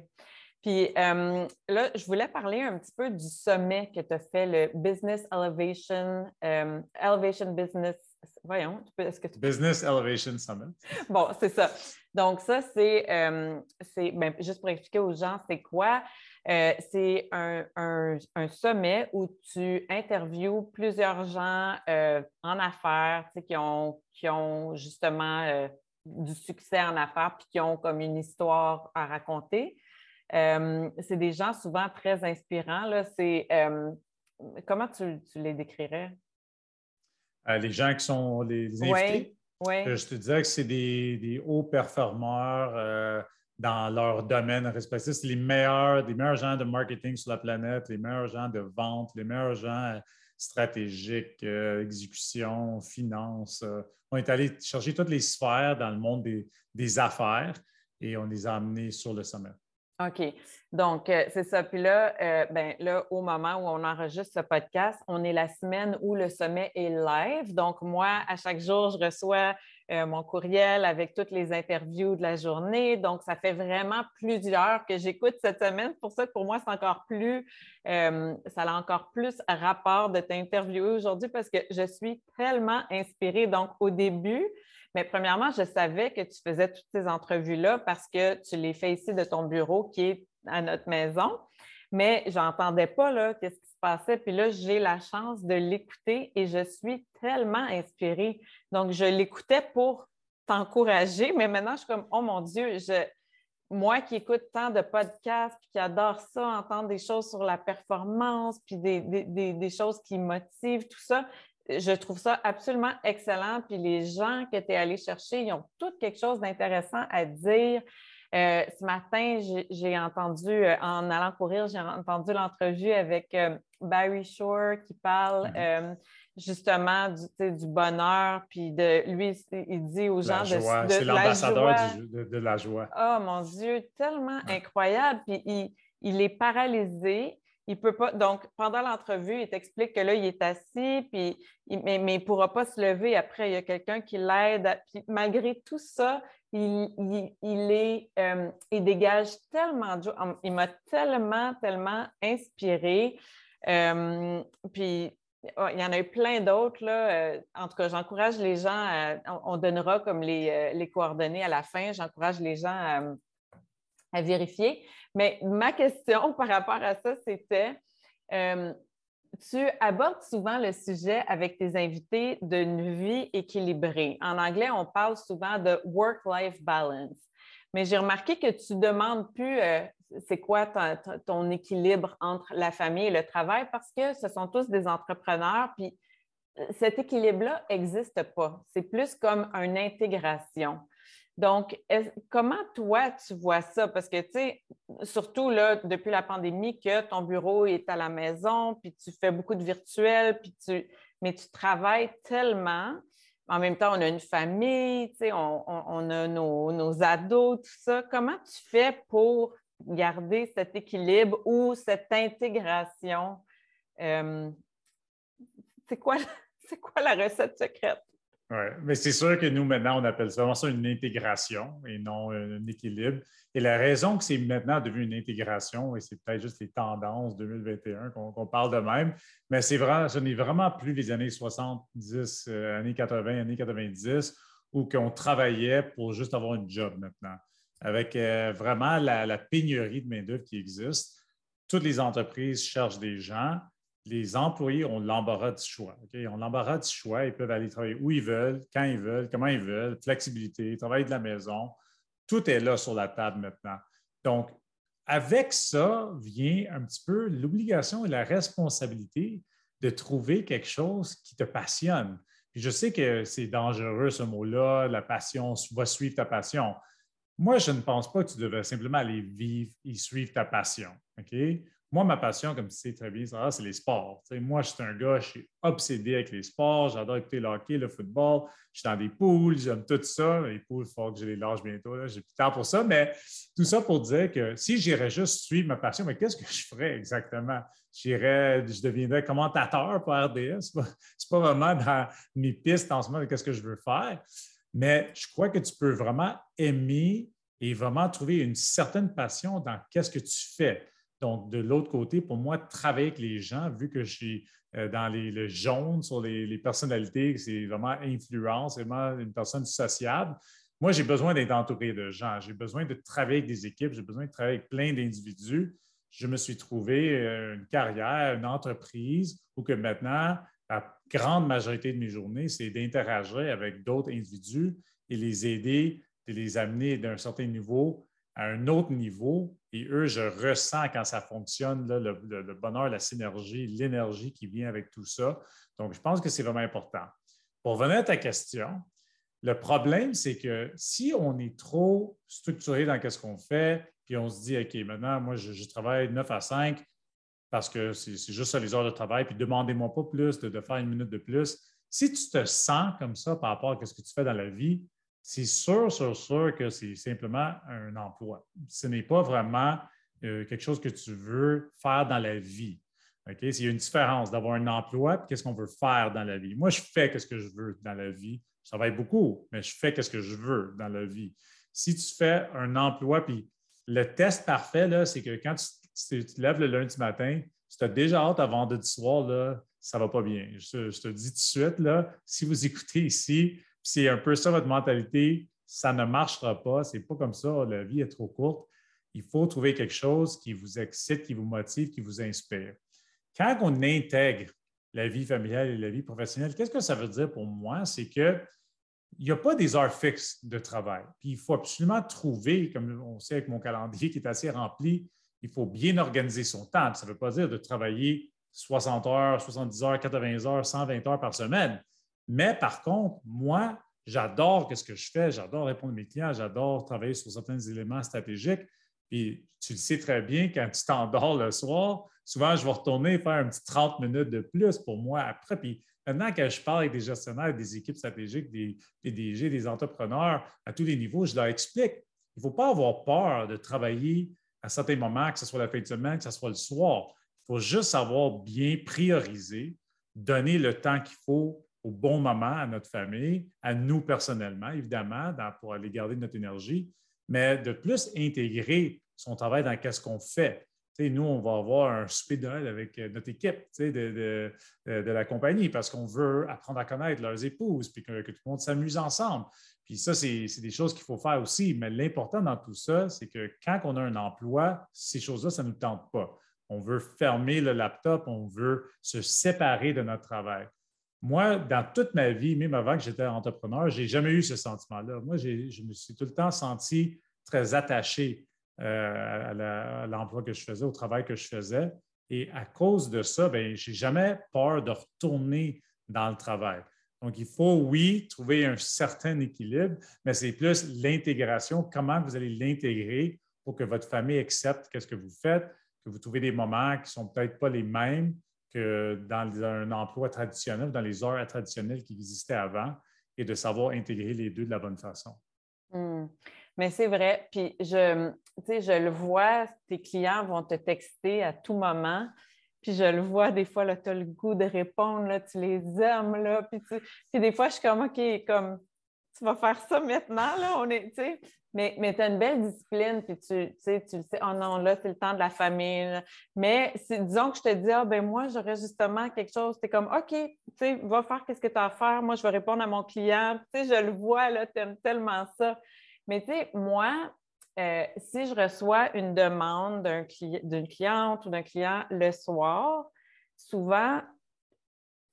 A: Puis là, je voulais parler un petit peu du sommet que tu as fait, le Business Elevation, Elevation Business. Voyons, est-ce que tu
B: Business Elevation Summit. [LAUGHS]
A: Bon, c'est ça. Donc, ça, c'est, ben, juste pour expliquer aux gens, c'est quoi? Euh, c'est un, sommet où tu interviews plusieurs gens euh, en affaires qui ont, qui ont justement euh, du succès en affaires puis qui ont comme une histoire à raconter. C'est des gens souvent très inspirants. Là. C'est, comment tu, les décrirais?
B: les gens qui sont les, invités?
A: Oui,
B: Je te disais que c'est des, hauts performeurs dans leur domaine respectif. C'est les meilleurs, les meilleurs gens de marketing sur la planète, les meilleurs gens de vente, les meilleurs gens euh, stratégiques, euh, exécution, finance. Euh. on est allé chercher toutes les sphères dans le monde des, affaires et on les a amenés sur le sommet.
A: OK. Donc, c'est ça. Puis là, ben, là, au moment où on enregistre ce podcast, on est la semaine où le sommet est live. Donc, moi, à chaque jour, je reçois euh, mon courriel avec toutes les interviews de la journée. Donc, ça fait vraiment plusieurs que j'écoute cette semaine. Pour ça, pour moi, c'est encore plus, euh, ça a encore plus rapport de t'interviewer aujourd'hui parce que je suis tellement inspirée. Donc, au début, mais premièrement, je savais que tu faisais toutes ces entrevues-là parce que tu les fais ici de ton bureau qui est à notre maison mais j'entendais pas là, qu'est-ce qui Puis là, j'ai la chance de l'écouter et je suis tellement inspirée. Donc, je l'écoutais pour t'encourager, mais maintenant, je suis comme, oh mon Dieu, je, moi qui écoute tant de podcasts, puis qui adore ça, entendre des choses sur la performance, puis des, des choses qui motivent, tout ça, je trouve ça absolument excellent. Puis les gens que tu es allé chercher, ils ont tout quelque chose d'intéressant à dire. Euh, ce matin, j'ai entendu, euh, en allant courir, j'ai entendu l'entrevue avec euh, Barry Shore qui parle mm-hmm. justement du, du, bonheur, puis de lui, il dit aux gens de,
B: de C'est l'ambassadeur de, la joie.
A: Oh mon Dieu, tellement incroyable. Puis il, il est paralysé il peut pas. Donc, pendant l'entrevue, il t'explique que là, il est assis, puis mais, il ne pourra pas se lever. Après, il y a quelqu'un qui l'aide. Puis malgré tout ça, il, est, euh, il dégage tellement Il m'a tellement, tellement inspiré. Euh, puis oh, il y en a eu plein d'autres. Euh, en tout cas, j'encourage les gens, on, donnera comme les, les, coordonnées à la fin. J'encourage les gens à, à vérifier. Mais ma question [LAUGHS] par rapport à ça, c'était, tu abordes souvent le sujet avec tes invités d'une vie équilibrée. En anglais, on parle souvent de work-life balance. Mais j'ai remarqué que tu demandes plus euh, c'est quoi ton, équilibre entre la famille et le travail parce que ce sont tous des entrepreneurs, puis euh, cet équilibre-là n'existe pas. C'est plus comme une intégration. Donc, comment toi, tu vois ça? Parce que, tu sais, surtout depuis la pandémie, que ton bureau est à la maison, puis tu fais beaucoup de virtuel, puis tu, mais tu travailles tellement. En même temps, on a une famille, tu sais, on, a nos, ados, tout ça. Comment tu fais pour garder cet équilibre ou cette intégration? Euh, c'est quoi la [LAUGHS] recette secrète?
B: Oui, mais c'est sûr que nous, maintenant, on appelle ça, ça une intégration et non un équilibre. Et la raison que c'est maintenant devenu une intégration, et c'est peut-être juste les tendances 2021 qu'on parle de même, mais c'est vrai, ce n'est vraiment plus les années 70, euh, années 80, années 90, où qu'on travaillait pour juste avoir un job maintenant. Avec euh, vraiment la, la pénurie de main-d'œuvre qui existe, toutes les entreprises cherchent des gens les employés ont l'embarras du choix. Ils ont l'embarras du choix. Ils peuvent aller travailler où ils veulent, quand ils veulent, comment ils veulent, flexibilité, travailler de la maison. Tout est là sur la table maintenant. Donc, avec ça vient un petit peu l'obligation et la responsabilité de trouver quelque chose qui te passionne. je sais que c'est dangereux ce mot-là, la passion va suivre ta passion. Moi, je ne pense pas que tu devrais simplement aller vivre et suivre ta passion. Moi, ma passion, comme tu sais très bien, c'est les sports. moi, je suis un gars, je suis obsédé avec les sports. J'adore écouter le hockey, le football. Je suis dans des poules, j'aime tout ça. Les poules, il faut que je les lâche bientôt. J'ai plus de temps pour ça. Mais tout ça pour dire que si j'irais juste suivre ma passion, mais qu'est-ce que je ferais exactement? J'irais, je deviendrais commentateur pour RDS. Ce n'est pas, vraiment dans mes pistes en ce moment de qu'est-ce que je veux faire. Mais je crois que tu peux vraiment aimer et vraiment trouver une certaine passion dans qu'est-ce que tu fais. Donc, de l'autre côté, pour moi, travailler avec les gens, vu que je suis euh, dans les, le jaune sur les, personnalités, c'est vraiment influence, c'est vraiment une personne sociable. Moi, j'ai besoin d'être entouré de gens. J'ai besoin de travailler avec des équipes. J'ai besoin de travailler avec plein d'individus. Je me suis trouvé euh, une carrière, une entreprise où que maintenant, la grande majorité de mes journées, c'est d'interagir avec d'autres individus et les aider, de les amener d'un certain niveau à un autre niveau. Et eux, je ressens quand ça fonctionne, le, bonheur, la synergie, l'énergie qui vient avec tout ça. Donc, je pense que c'est vraiment important. Pour revenir à ta question, le problème, c'est que si on est trop structuré dans ce qu'on fait, puis on se dit, OK, maintenant, moi, je, travaille 9 à 5 parce que c'est juste ça les heures de travail, puis demandez-moi pas plus de, de, faire une minute de plus. Si tu te sens comme ça par rapport à ce que tu fais dans la vie, c'est sûr, sûr, sûr que c'est simplement un emploi. Ce n'est pas vraiment euh, quelque chose que tu veux faire dans la vie. Il y a une différence d'avoir un emploi et qu'est-ce qu'on veut faire dans la vie. Moi, je fais ce que je veux dans la vie. Je travaille beaucoup, mais je fais ce que je veux dans la vie. Si tu fais un emploi, puis le test parfait, c'est que quand tu, te lèves le lundi matin, tu as déjà hâte à vendredi soir, là, ça ne va pas bien. Je, je, te dis tout de suite, là, si vous écoutez ici, c'est un peu ça votre mentalité, ça ne marchera pas, c'est pas comme ça, la vie est trop courte. Il faut trouver quelque chose qui vous excite, qui vous motive, qui vous inspire. Quand on intègre la vie familiale et la vie professionnelle, qu'est-ce que ça veut dire pour moi? C'est qu'il n'y a pas des heures fixes de travail. Puis il faut absolument trouver, comme on sait avec mon calendrier qui est assez rempli, il faut bien organiser son temps. Ça ne veut pas dire de travailler 60 heures, 70 heures, 80 heures, 120 heures par semaine. Mais par contre, moi, j'adore ce que je fais, j'adore répondre à mes clients, j'adore travailler sur certains éléments stratégiques. Puis tu le sais très bien, quand tu t'endors le soir, souvent je vais retourner faire un petit 30 minutes de plus pour moi après. Puis maintenant, quand je parle avec des gestionnaires, des équipes stratégiques, des PDG, des entrepreneurs à tous les niveaux, je leur explique. Il ne faut pas avoir peur de travailler à certains moments, que ce soit la fin de semaine, que ce soit le soir. Il faut juste savoir bien prioriser, donner le temps qu'il faut au bon moment à notre famille, à nous personnellement, évidemment, pour aller garder notre énergie, mais de plus intégrer son travail dans ce qu'on fait. nous, on va avoir un souper de avec euh, notre équipe de, la compagnie parce qu'on veut apprendre à connaître leurs épouses, puis que, tout le monde s'amuse ensemble. Puis ça, c'est des choses qu'il faut faire aussi. Mais l'important dans tout ça, c'est que quand on a un emploi, ces choses-là, ça ne nous tente pas. On veut fermer le laptop, on veut se séparer de notre travail. Moi, dans toute ma vie, même avant que j'étais entrepreneur, je n'ai jamais eu ce sentiment-là. Moi, je me suis tout le temps senti très attaché euh, à l'emploi que je faisais, au travail que je faisais. Et à cause de ça, ben, je n'ai jamais peur de retourner dans le travail. Donc, il faut, oui, trouver un certain équilibre, mais c'est plus l'intégration, comment vous allez l'intégrer pour que votre famille accepte ce que vous faites, que vous trouvez des moments qui ne sont peut-être pas les mêmes, que dans un emploi traditionnel, dans les heures traditionnelles qui existaient avant, et de savoir intégrer les deux de la bonne façon.
A: Hmm. Mais c'est vrai. Puis, je, je le vois, tes clients vont te texter à tout moment. Puis je le vois, des fois, tu as le goût de répondre, là, tu les aimes. Là, puis, puis des fois, je suis comme, OK, comme, tu vas faire ça maintenant, là, on est, mais, mais tu as une belle discipline, puis tu, sais, tu le sais, oh non, là, c'est le temps de la famille. Mais disons que je te dis, ah ben moi, j'aurais justement quelque chose, tu es comme, OK, tu sais, va faire qu'est-ce que tu as à faire, moi, je vais répondre à mon client. Tu sais, je le vois, là, tu aimes tellement ça. Mais tu sais, moi, euh, si je reçois une demande d'une cliente ou d'un client le soir, souvent,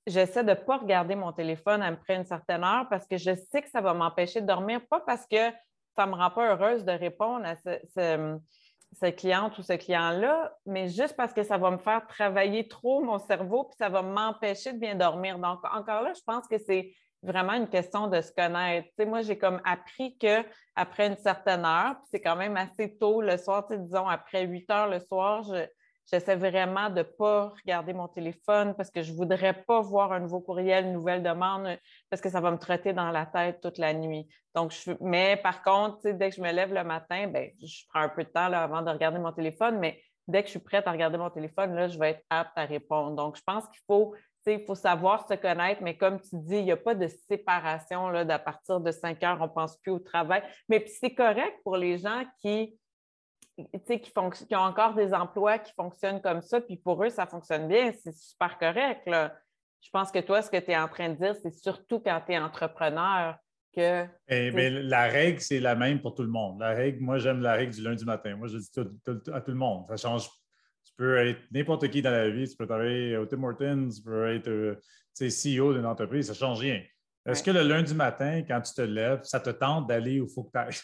A: j'essaie de ne pas regarder mon téléphone après une certaine heure parce que je sais que ça va m'empêcher de dormir, pas parce que ça ne me rend pas heureuse de répondre à ce, cliente ou ce client-là, mais juste parce que ça va me faire travailler trop mon cerveau, puis ça va m'empêcher de bien dormir. Donc, encore là, je pense que c'est vraiment une question de se connaître. moi, j'ai comme appris qu'après une certaine heure, puis c'est quand même assez tôt le soir, disons après 8 heures le soir, j'essaie vraiment de ne pas regarder mon téléphone parce que je ne voudrais pas voir un nouveau courriel, une nouvelle demande, parce que ça va me trotter dans la tête toute la nuit. Donc, mais par contre, dès que je me lève le matin, ben, je prends un peu de temps avant de regarder mon téléphone, mais dès que je suis prête à regarder mon téléphone, là, je vais être apte à répondre. Donc, je pense qu'il faut faut savoir se connaître, mais comme tu dis, il n'y a pas de séparation là, partir de 5 heures, on ne pense plus au travail. Mais c'est correct pour les gens qui, qui, qui, ont encore des emplois qui fonctionnent comme ça, puis pour eux, ça fonctionne bien, c'est super correct. Je pense que toi, ce que tu es en train de dire, c'est surtout quand tu es entrepreneur que.
B: Eh, mais la règle, c'est la même pour tout le monde. La règle, moi, j'aime la règle du lundi matin. Moi, je dis à tout le monde. Ça change tu peux être n'importe qui dans la vie. Tu peux travailler au Tim Hortons, tu peux être euh, CEO d'une entreprise, ça ne change rien. Est-ce que le lundi matin, quand tu te lèves, ça te tente d'aller où il faut que tu ailles?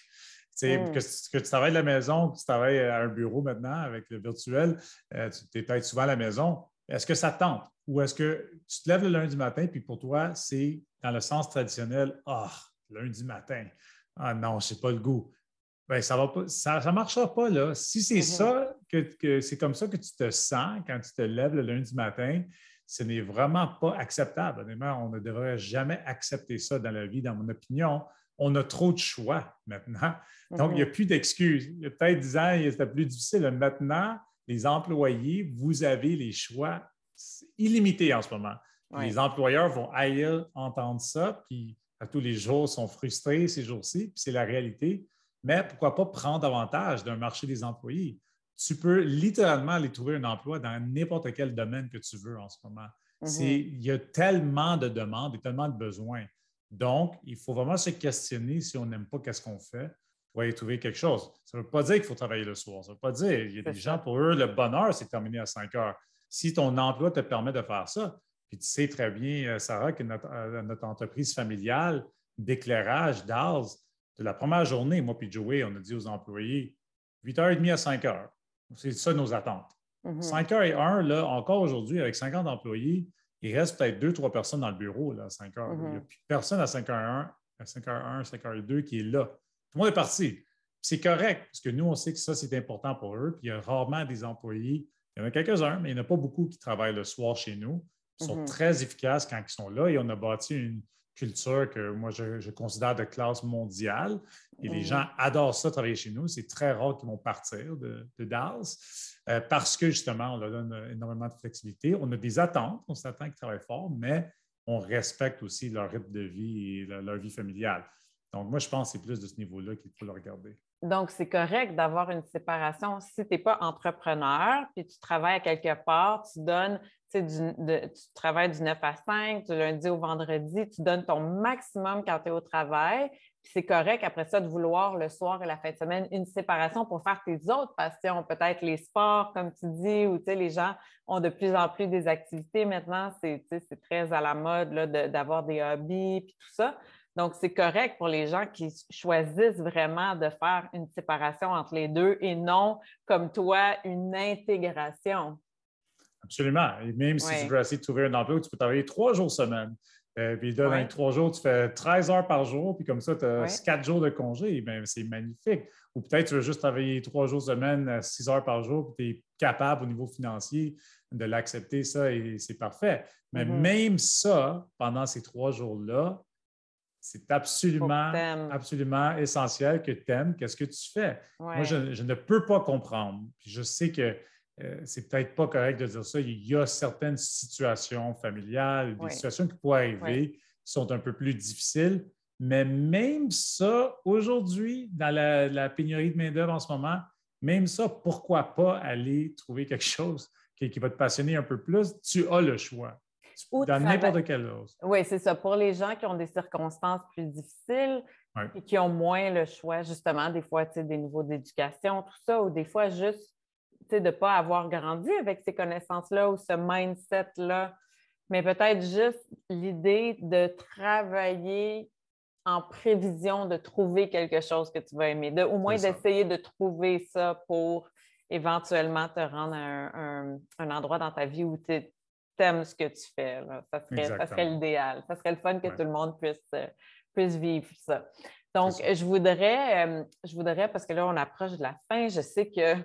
B: Mm. Que, tu travailles de la maison, que tu travailles à un bureau maintenant avec le virtuel, euh, tu es peut-être souvent à la maison. Est-ce que ça tente? Ou est-ce que tu te lèves le lundi matin, puis pour toi, c'est dans le sens traditionnel, ah, lundi matin, ah non, je n'ai pas le goût. Bien, ça ne ça, ça marchera pas, là. Si c'est mm-hmm. ça, que, c'est comme ça que tu te sens quand tu te lèves le lundi matin, ce n'est vraiment pas acceptable. Honnêtement, on ne devrait jamais accepter ça dans la vie, dans mon opinion. On a trop de choix maintenant. Donc, il n'y a mm-hmm. plus d'excuses. Il y a peut-être 10 ans, c'était plus difficile. Maintenant, les employés, vous avez les choix illimités en ce moment. Les employeurs vont ailleurs entendre ça, puis à tous les jours sont frustrés ces jours-ci, puis c'est la réalité mais pourquoi pas prendre davantage d'un marché des employés? Tu peux littéralement aller trouver un emploi dans n'importe quel domaine que tu veux en ce moment. Mhm. Il y a tellement de demandes et tellement de besoins. Donc, il faut vraiment se questionner si on n'aime pas qu'est-ce qu'on fait pour aller trouver quelque chose. Ça ne veut pas dire qu'il faut travailler le soir. Ça ne veut pas dire. Il y a des gens, pour eux, le bonheur, c'est terminé à 5 heures. Si ton emploi te permet de faire ça, puis tu sais très bien, euh, Sarah, que notre, euh, notre entreprise familiale d'éclairage, d'ARS, de la première journée, moi et Joey, on a dit aux employés 8h30 à 5h. C'est ça nos attentes. 5h mm-hmm. et 1, là, encore aujourd'hui, avec 50 employés, il reste peut-être deux, trois personnes dans le bureau là, à 5 h Il n'y a mm-hmm. plus personne à 5h1, à 5h1, 5h2 qui est là. Tout le monde est parti. C'est correct, parce que nous, on sait que ça, c'est important pour eux. Puis il y a rarement des employés. Il y en a quelques-uns, mais il n'y en a pas beaucoup qui travaillent le soir chez nous. Ils sont mm-hmm. très efficaces quand ils sont là et on a bâti une, culture que moi, je, considère de classe mondiale. Et les gens adorent ça, travailler chez nous. C'est très rare qu'ils vont partir de, de Dallas euh, parce que, justement, on leur donne énormément de flexibilité. On a des attentes, on s'attend qu'ils travaillent fort, mais on respecte aussi leur rythme de vie et leur, vie familiale. Donc, moi, je pense que c'est plus de ce niveau-là qu'il faut le regarder.
A: Donc, c'est correct d'avoir une séparation. Si tu n'es pas entrepreneur, puis tu travailles à quelque part, tu donnes tu travailles du 9 à 5, du lundi au vendredi, tu donnes ton maximum quand tu es au travail. C'est correct après ça de vouloir le soir et la fin de semaine une séparation pour faire tes autres passions, peut-être les sports, comme tu dis, ou les gens ont de plus en plus des activités maintenant. C'est très à la mode d'avoir des hobbies et tout ça. Donc, c'est correct pour les gens qui choisissent vraiment de faire une séparation entre les deux et non, comme toi, une intégration.
B: Absolument. Et même si tu veux essayer de trouver un emploi où tu peux travailler trois jours semaine, euh, puis dans les trois jours, tu fais 13 heures par jour, puis comme ça, tu as quatre jours de congé, ben, c'est magnifique. Ou peut-être tu veux juste travailler trois jours semaine, six heures par jour, puis tu es capable au niveau financier de l'accepter, ça, et c'est parfait. Mais mm-hmm. même ça, pendant ces trois jours-là, c'est absolument, absolument essentiel que tu aimes qu'est-ce que tu fais. Moi, je, je, ne peux pas comprendre. Puis je sais que euh, c'est peut-être pas correct de dire ça. Il y a certaines situations familiales, des situations qui pourraient arriver qui sont un peu plus difficiles. Mais même ça, aujourd'hui, dans la, pénurie de main-d'œuvre en ce moment, même ça, pourquoi pas aller trouver quelque chose qui, va te passionner un peu plus? Tu as le choix. dans n'importe quelle chose.
A: Oui, c'est ça. Pour les gens qui ont des circonstances plus difficiles et qui ont moins le choix, justement, des fois, des niveaux d'éducation, tout ça, ou des fois juste de ne pas avoir grandi avec ces connaissances-là ou ce mindset-là, mais peut-être juste l'idée de travailler en prévision de trouver quelque chose que tu vas aimer, de, au moins d'essayer de trouver ça pour éventuellement te rendre à un, endroit dans ta vie où tu aimes ce que tu fais. Ça serait, l'idéal. Ça serait le fun que tout le monde puisse, euh, puisse vivre ça. Donc, je voudrais, euh, je voudrais, parce que là, on approche de la fin, je sais que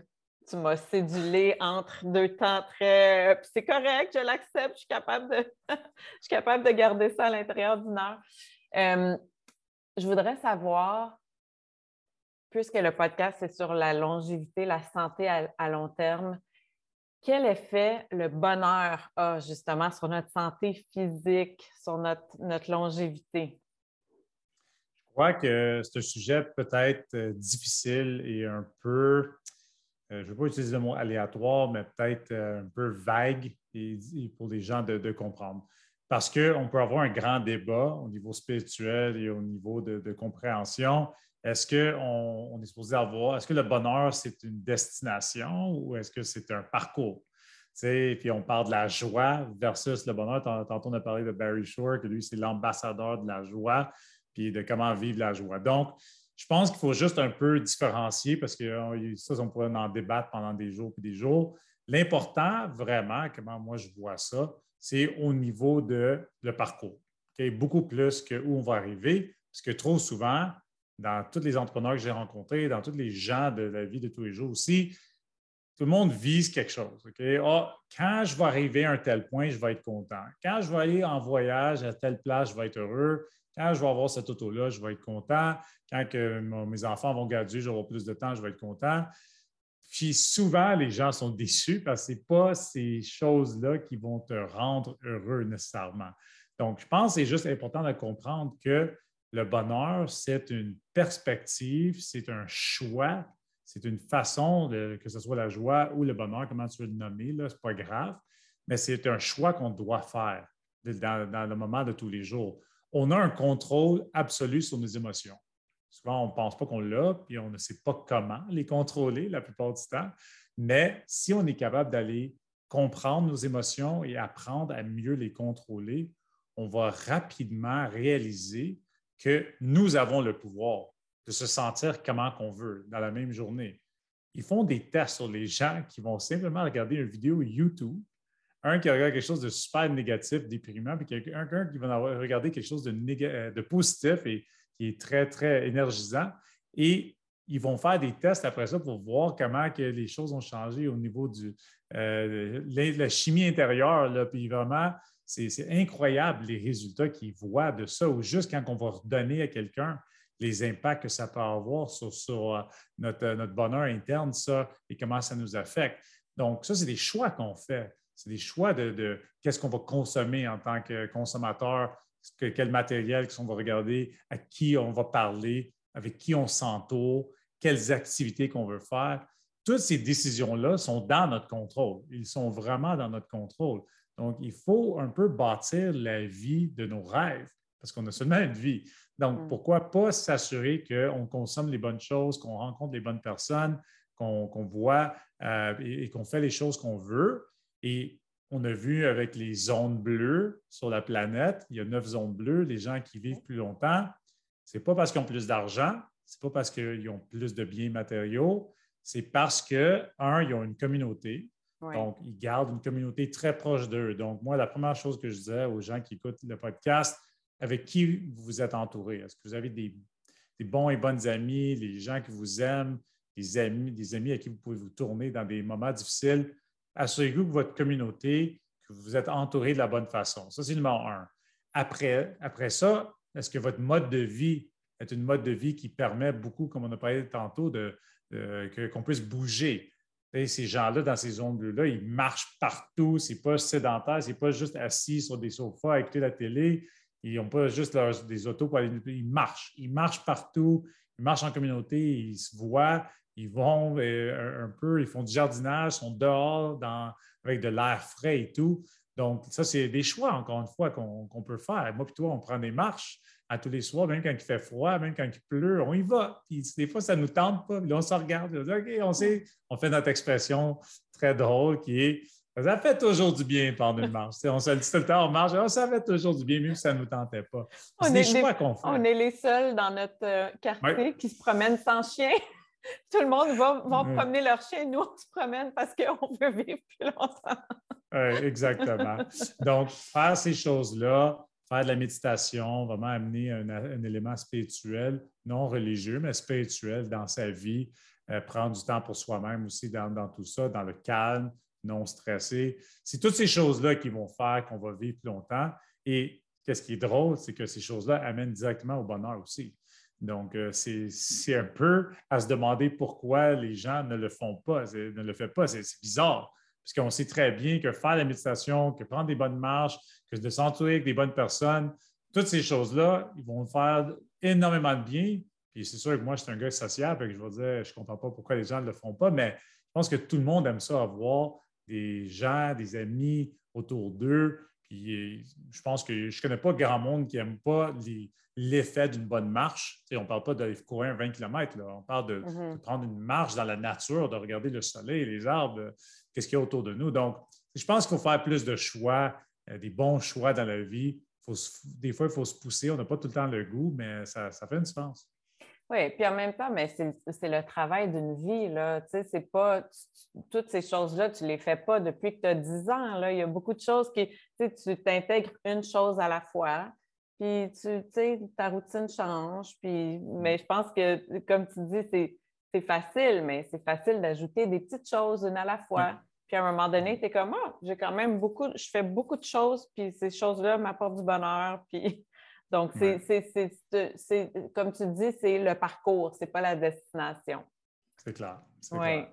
A: tu m'as cédulé entre deux temps très. c'est correct, je l'accepte, je suis capable de [LAUGHS] je suis capable de garder ça à l'intérieur d'une heure. Euh, je voudrais savoir, puisque le podcast est sur la longévité, la santé à, long terme, quel effet le bonheur a justement sur notre santé physique, sur notre, notre longévité?
B: Je crois que c'est un sujet peut-être euh, difficile et un peu euh, je ne vais pas utiliser le mot aléatoire, mais peut-être euh, un peu vague et, pour les gens de, comprendre. Parce qu'on peut avoir un grand débat au niveau spirituel et au niveau de, compréhension. Est-ce qu'on on est supposé avoir, est-ce que le bonheur, c'est une destination ou est-ce que c'est un parcours? puis on parle de la joie versus le bonheur. Tantôt, on a parlé de Barry Shore, que lui, c'est l'ambassadeur de la joie, puis de comment vivre la joie. Donc, je pense qu'il faut juste un peu différencier parce que euh, ça, on pourrait en débattre pendant des jours et des jours. L'important, vraiment, comment moi je vois ça, c'est au niveau de le parcours. Beaucoup plus que où on va arriver, parce que trop souvent, dans tous les entrepreneurs que j'ai rencontrés, dans tous les gens de la vie de tous les jours aussi, tout le monde vise quelque chose. Ah, quand je vais arriver à un tel point, je vais être content. Quand je vais aller en voyage à telle place, je vais être heureux. Quand je vais avoir cette auto-là, je vais être content. Quand mes enfants vont graduer, j'aurai plus de temps, je vais être content. Puis souvent, les gens sont déçus parce que ce pas ces choses-là qui vont te rendre heureux nécessairement. Donc, je pense que c'est juste important de comprendre que le bonheur, c'est une perspective, c'est un choix, c'est une façon, que ce soit la joie ou le bonheur, comment tu veux le nommer, ce n'est pas grave, mais c'est un choix qu'on doit faire dans, le moment de tous les jours on a un contrôle absolu sur nos émotions. Souvent, on ne pense pas qu'on l'a, puis on ne sait pas comment les contrôler la plupart du temps. Mais si on est capable d'aller comprendre nos émotions et apprendre à mieux les contrôler, on va rapidement réaliser que nous avons le pouvoir de se sentir comment qu'on veut dans la même journée. Ils font des tests sur les gens qui vont simplement regarder une vidéo YouTube un qui regarde quelque chose de super négatif, déprimant, puis quelqu'un qui va regarder quelque chose de, euh, de, positif et qui est très, très énergisant. Et ils vont faire des tests après ça pour voir comment que les choses ont changé au niveau de euh, la, chimie intérieure. Là, puis vraiment, c'est incroyable les résultats qu'ils voient de ça, ou juste quand on va redonner à quelqu'un les impacts que ça peut avoir sur, euh, notre, notre bonheur interne, ça, et comment ça nous affecte. Donc, ça, c'est des choix qu'on fait c'est des choix de, qu'est-ce qu'on va consommer en tant que consommateur, quel matériel qu'on va regarder, à qui on va parler, avec qui on s'entoure, quelles activités qu'on veut faire. Toutes ces décisions-là sont dans notre contrôle. Ils sont vraiment dans notre contrôle. Donc, il faut un peu bâtir la vie de nos rêves parce qu'on a seulement une vie. Donc, mm. pourquoi pas s'assurer qu'on consomme les bonnes choses, qu'on rencontre les bonnes personnes, qu'on voit euh, et qu'on fait les choses qu'on veut, et on a vu avec les zones bleues sur la planète, il y a neuf zones bleues, les gens qui vivent plus longtemps, ce n'est pas parce qu'ils ont plus d'argent, ce n'est pas parce qu'ils ont plus de biens matériaux, c'est parce que, un, ils ont une communauté. Donc, ils gardent une communauté très proche d'eux. Donc, moi, la première chose que je disais aux gens qui écoutent le podcast, avec qui vous êtes entouré? Est-ce que vous avez des, bons et bonnes amis, les gens qui vous aiment, des amis, à qui vous pouvez vous tourner dans des moments difficiles? assurez-vous que votre communauté, que vous êtes entouré de la bonne façon. Ça, c'est le numéro un. Après, après ça, est-ce que votre mode de vie est une mode de vie qui permet beaucoup, comme on a parlé tantôt, de, qu'on puisse bouger? ces gens-là, dans ces zones bleues-là, ils marchent partout. Ce n'est pas sédentaire, ce n'est pas juste assis sur des sofas à écouter la télé. Ils n'ont pas juste des autos pour aller. Ils marchent. Ils marchent partout. Ils marchent en communauté. Ils se voient ils vont euh, un peu, ils font du jardinage, sont dehors avec de l'air frais et tout. Donc, ça, c'est des choix, encore une fois, qu'on peut faire. Moi et toi, on prend des marches à tous les soirs, même quand il fait froid, même quand il pleut, on y va. Puis des fois, ça ne nous tente pas. Puis là, on se regarde. On dit, OK, on sait. On fait notre expression très drôle qui est ça fait toujours du bien pendant une marche. on se dit tout le temps, on marche, oh, ça fait toujours du bien, même si ça ne nous tentait pas.
A: C'est des choix qu'on fait. On est les seuls dans notre euh, quartier qui se promènent sans chien. [LAUGHS] Tout le monde va, promener leur chien. Nous, on se promène parce qu'on veut vivre plus longtemps. [LAUGHS]
B: exactement. Donc, faire ces choses-là, faire de la méditation, vraiment amener un, élément spirituel, non religieux, mais spirituel dans sa vie, prendre du temps pour soi-même aussi dans, dans, tout ça, dans le calme, non stressé. C'est toutes ces choses-là qui vont faire qu'on va vivre plus longtemps. Et qu'est-ce qui est drôle, c'est que ces choses-là amènent directement au bonheur aussi. Donc, euh, c'est un peu à se demander pourquoi les gens ne le font pas, ne le font pas. C'est bizarre, parce qu'on sait très bien que faire la méditation, que prendre des bonnes marches, que de s'entourer avec des bonnes personnes, toutes ces choses-là, ils vont faire énormément de bien. Puis c'est sûr que moi, je suis un gars social, et que je vais dire, je ne comprends pas pourquoi les gens ne le font pas, mais je pense que tout le monde aime ça, avoir des gens, des amis autour d'eux. Puis je pense que je ne connais pas grand monde qui n'aime pas l'effet d'une bonne marche. on ne parle pas d'aller courir 20 km, on parle mm-hmm. de, prendre une marche dans la nature, de regarder le soleil, les arbres, qu'est-ce qu'il y a autour de nous. Donc, je pense qu'il faut faire plus de choix, euh, des bons choix dans la vie. des fois, il faut se pousser. On n'a pas tout le temps le goût, mais ça, ça fait une différence.
A: Oui, puis en même temps, mais c'est le travail d'une vie. Là. Tu sais, c'est pas toutes ces choses-là, tu ne les fais pas depuis que tu as 10 ans. Là. Il y a beaucoup de choses qui, tu t'intègres une chose à la fois, puis tu sais, ta routine change. Puis, mais je pense que, comme tu dis, c'est facile, mais c'est facile d'ajouter des petites choses une à la fois. Puis à un moment donné, tu es comme, ah, j'ai quand même beaucoup, je fais beaucoup de choses, puis ces choses-là m'apportent du bonheur. Puis donc, c'est, comme tu dis, c'est le parcours, c'est pas la destination.
B: C'est clair.
A: Oui.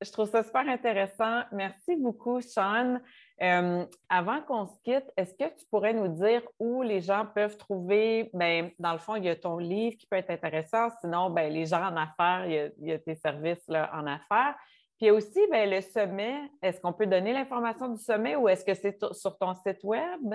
A: je trouve ça super intéressant. Merci beaucoup, Sean. Euh, avant qu'on se quitte, est-ce que tu pourrais nous dire où les gens peuvent trouver, ben, dans le fond, il y a ton livre qui peut être intéressant, sinon, ben, les gens en affaires, il y a, tes services là, en affaires. Puis aussi, ben, le sommet, est-ce qu'on peut donner l'information du sommet ou est-ce que c'est sur ton site web?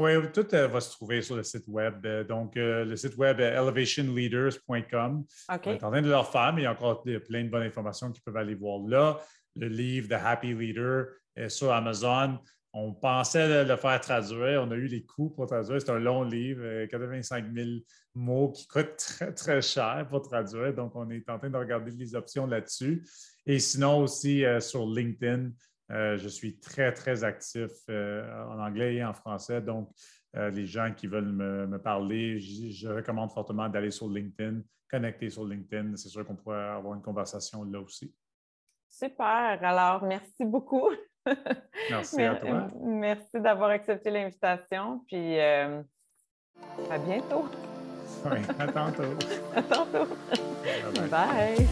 B: Oui, tout euh, va se trouver sur le site web. Euh, donc, euh, le site web est elevationleaders.com. On est en train de le faire, mais il y a encore plein de bonnes informations qu'ils peuvent aller voir là. Le livre The Happy Leader est sur Amazon. On pensait le faire traduire. On a eu les coûts pour traduire. C'est un long livre, 85 000 mots qui coûtent [LAUGHS] très, très cher pour traduire. Donc, on est en train de regarder les options là-dessus. Et sinon aussi sur LinkedIn, euh, je suis très, très actif euh, en anglais et en français. Donc, euh, les gens qui veulent me, parler, je, recommande fortement d'aller sur LinkedIn, connecter sur LinkedIn. C'est sûr qu'on pourrait avoir une conversation là aussi.
A: Super. Alors, merci beaucoup.
B: Merci [LAUGHS] à toi.
A: Merci d'avoir accepté l'invitation. Puis, à bientôt.
B: Oui, à tantôt. [LAUGHS]
A: à tantôt. Bye.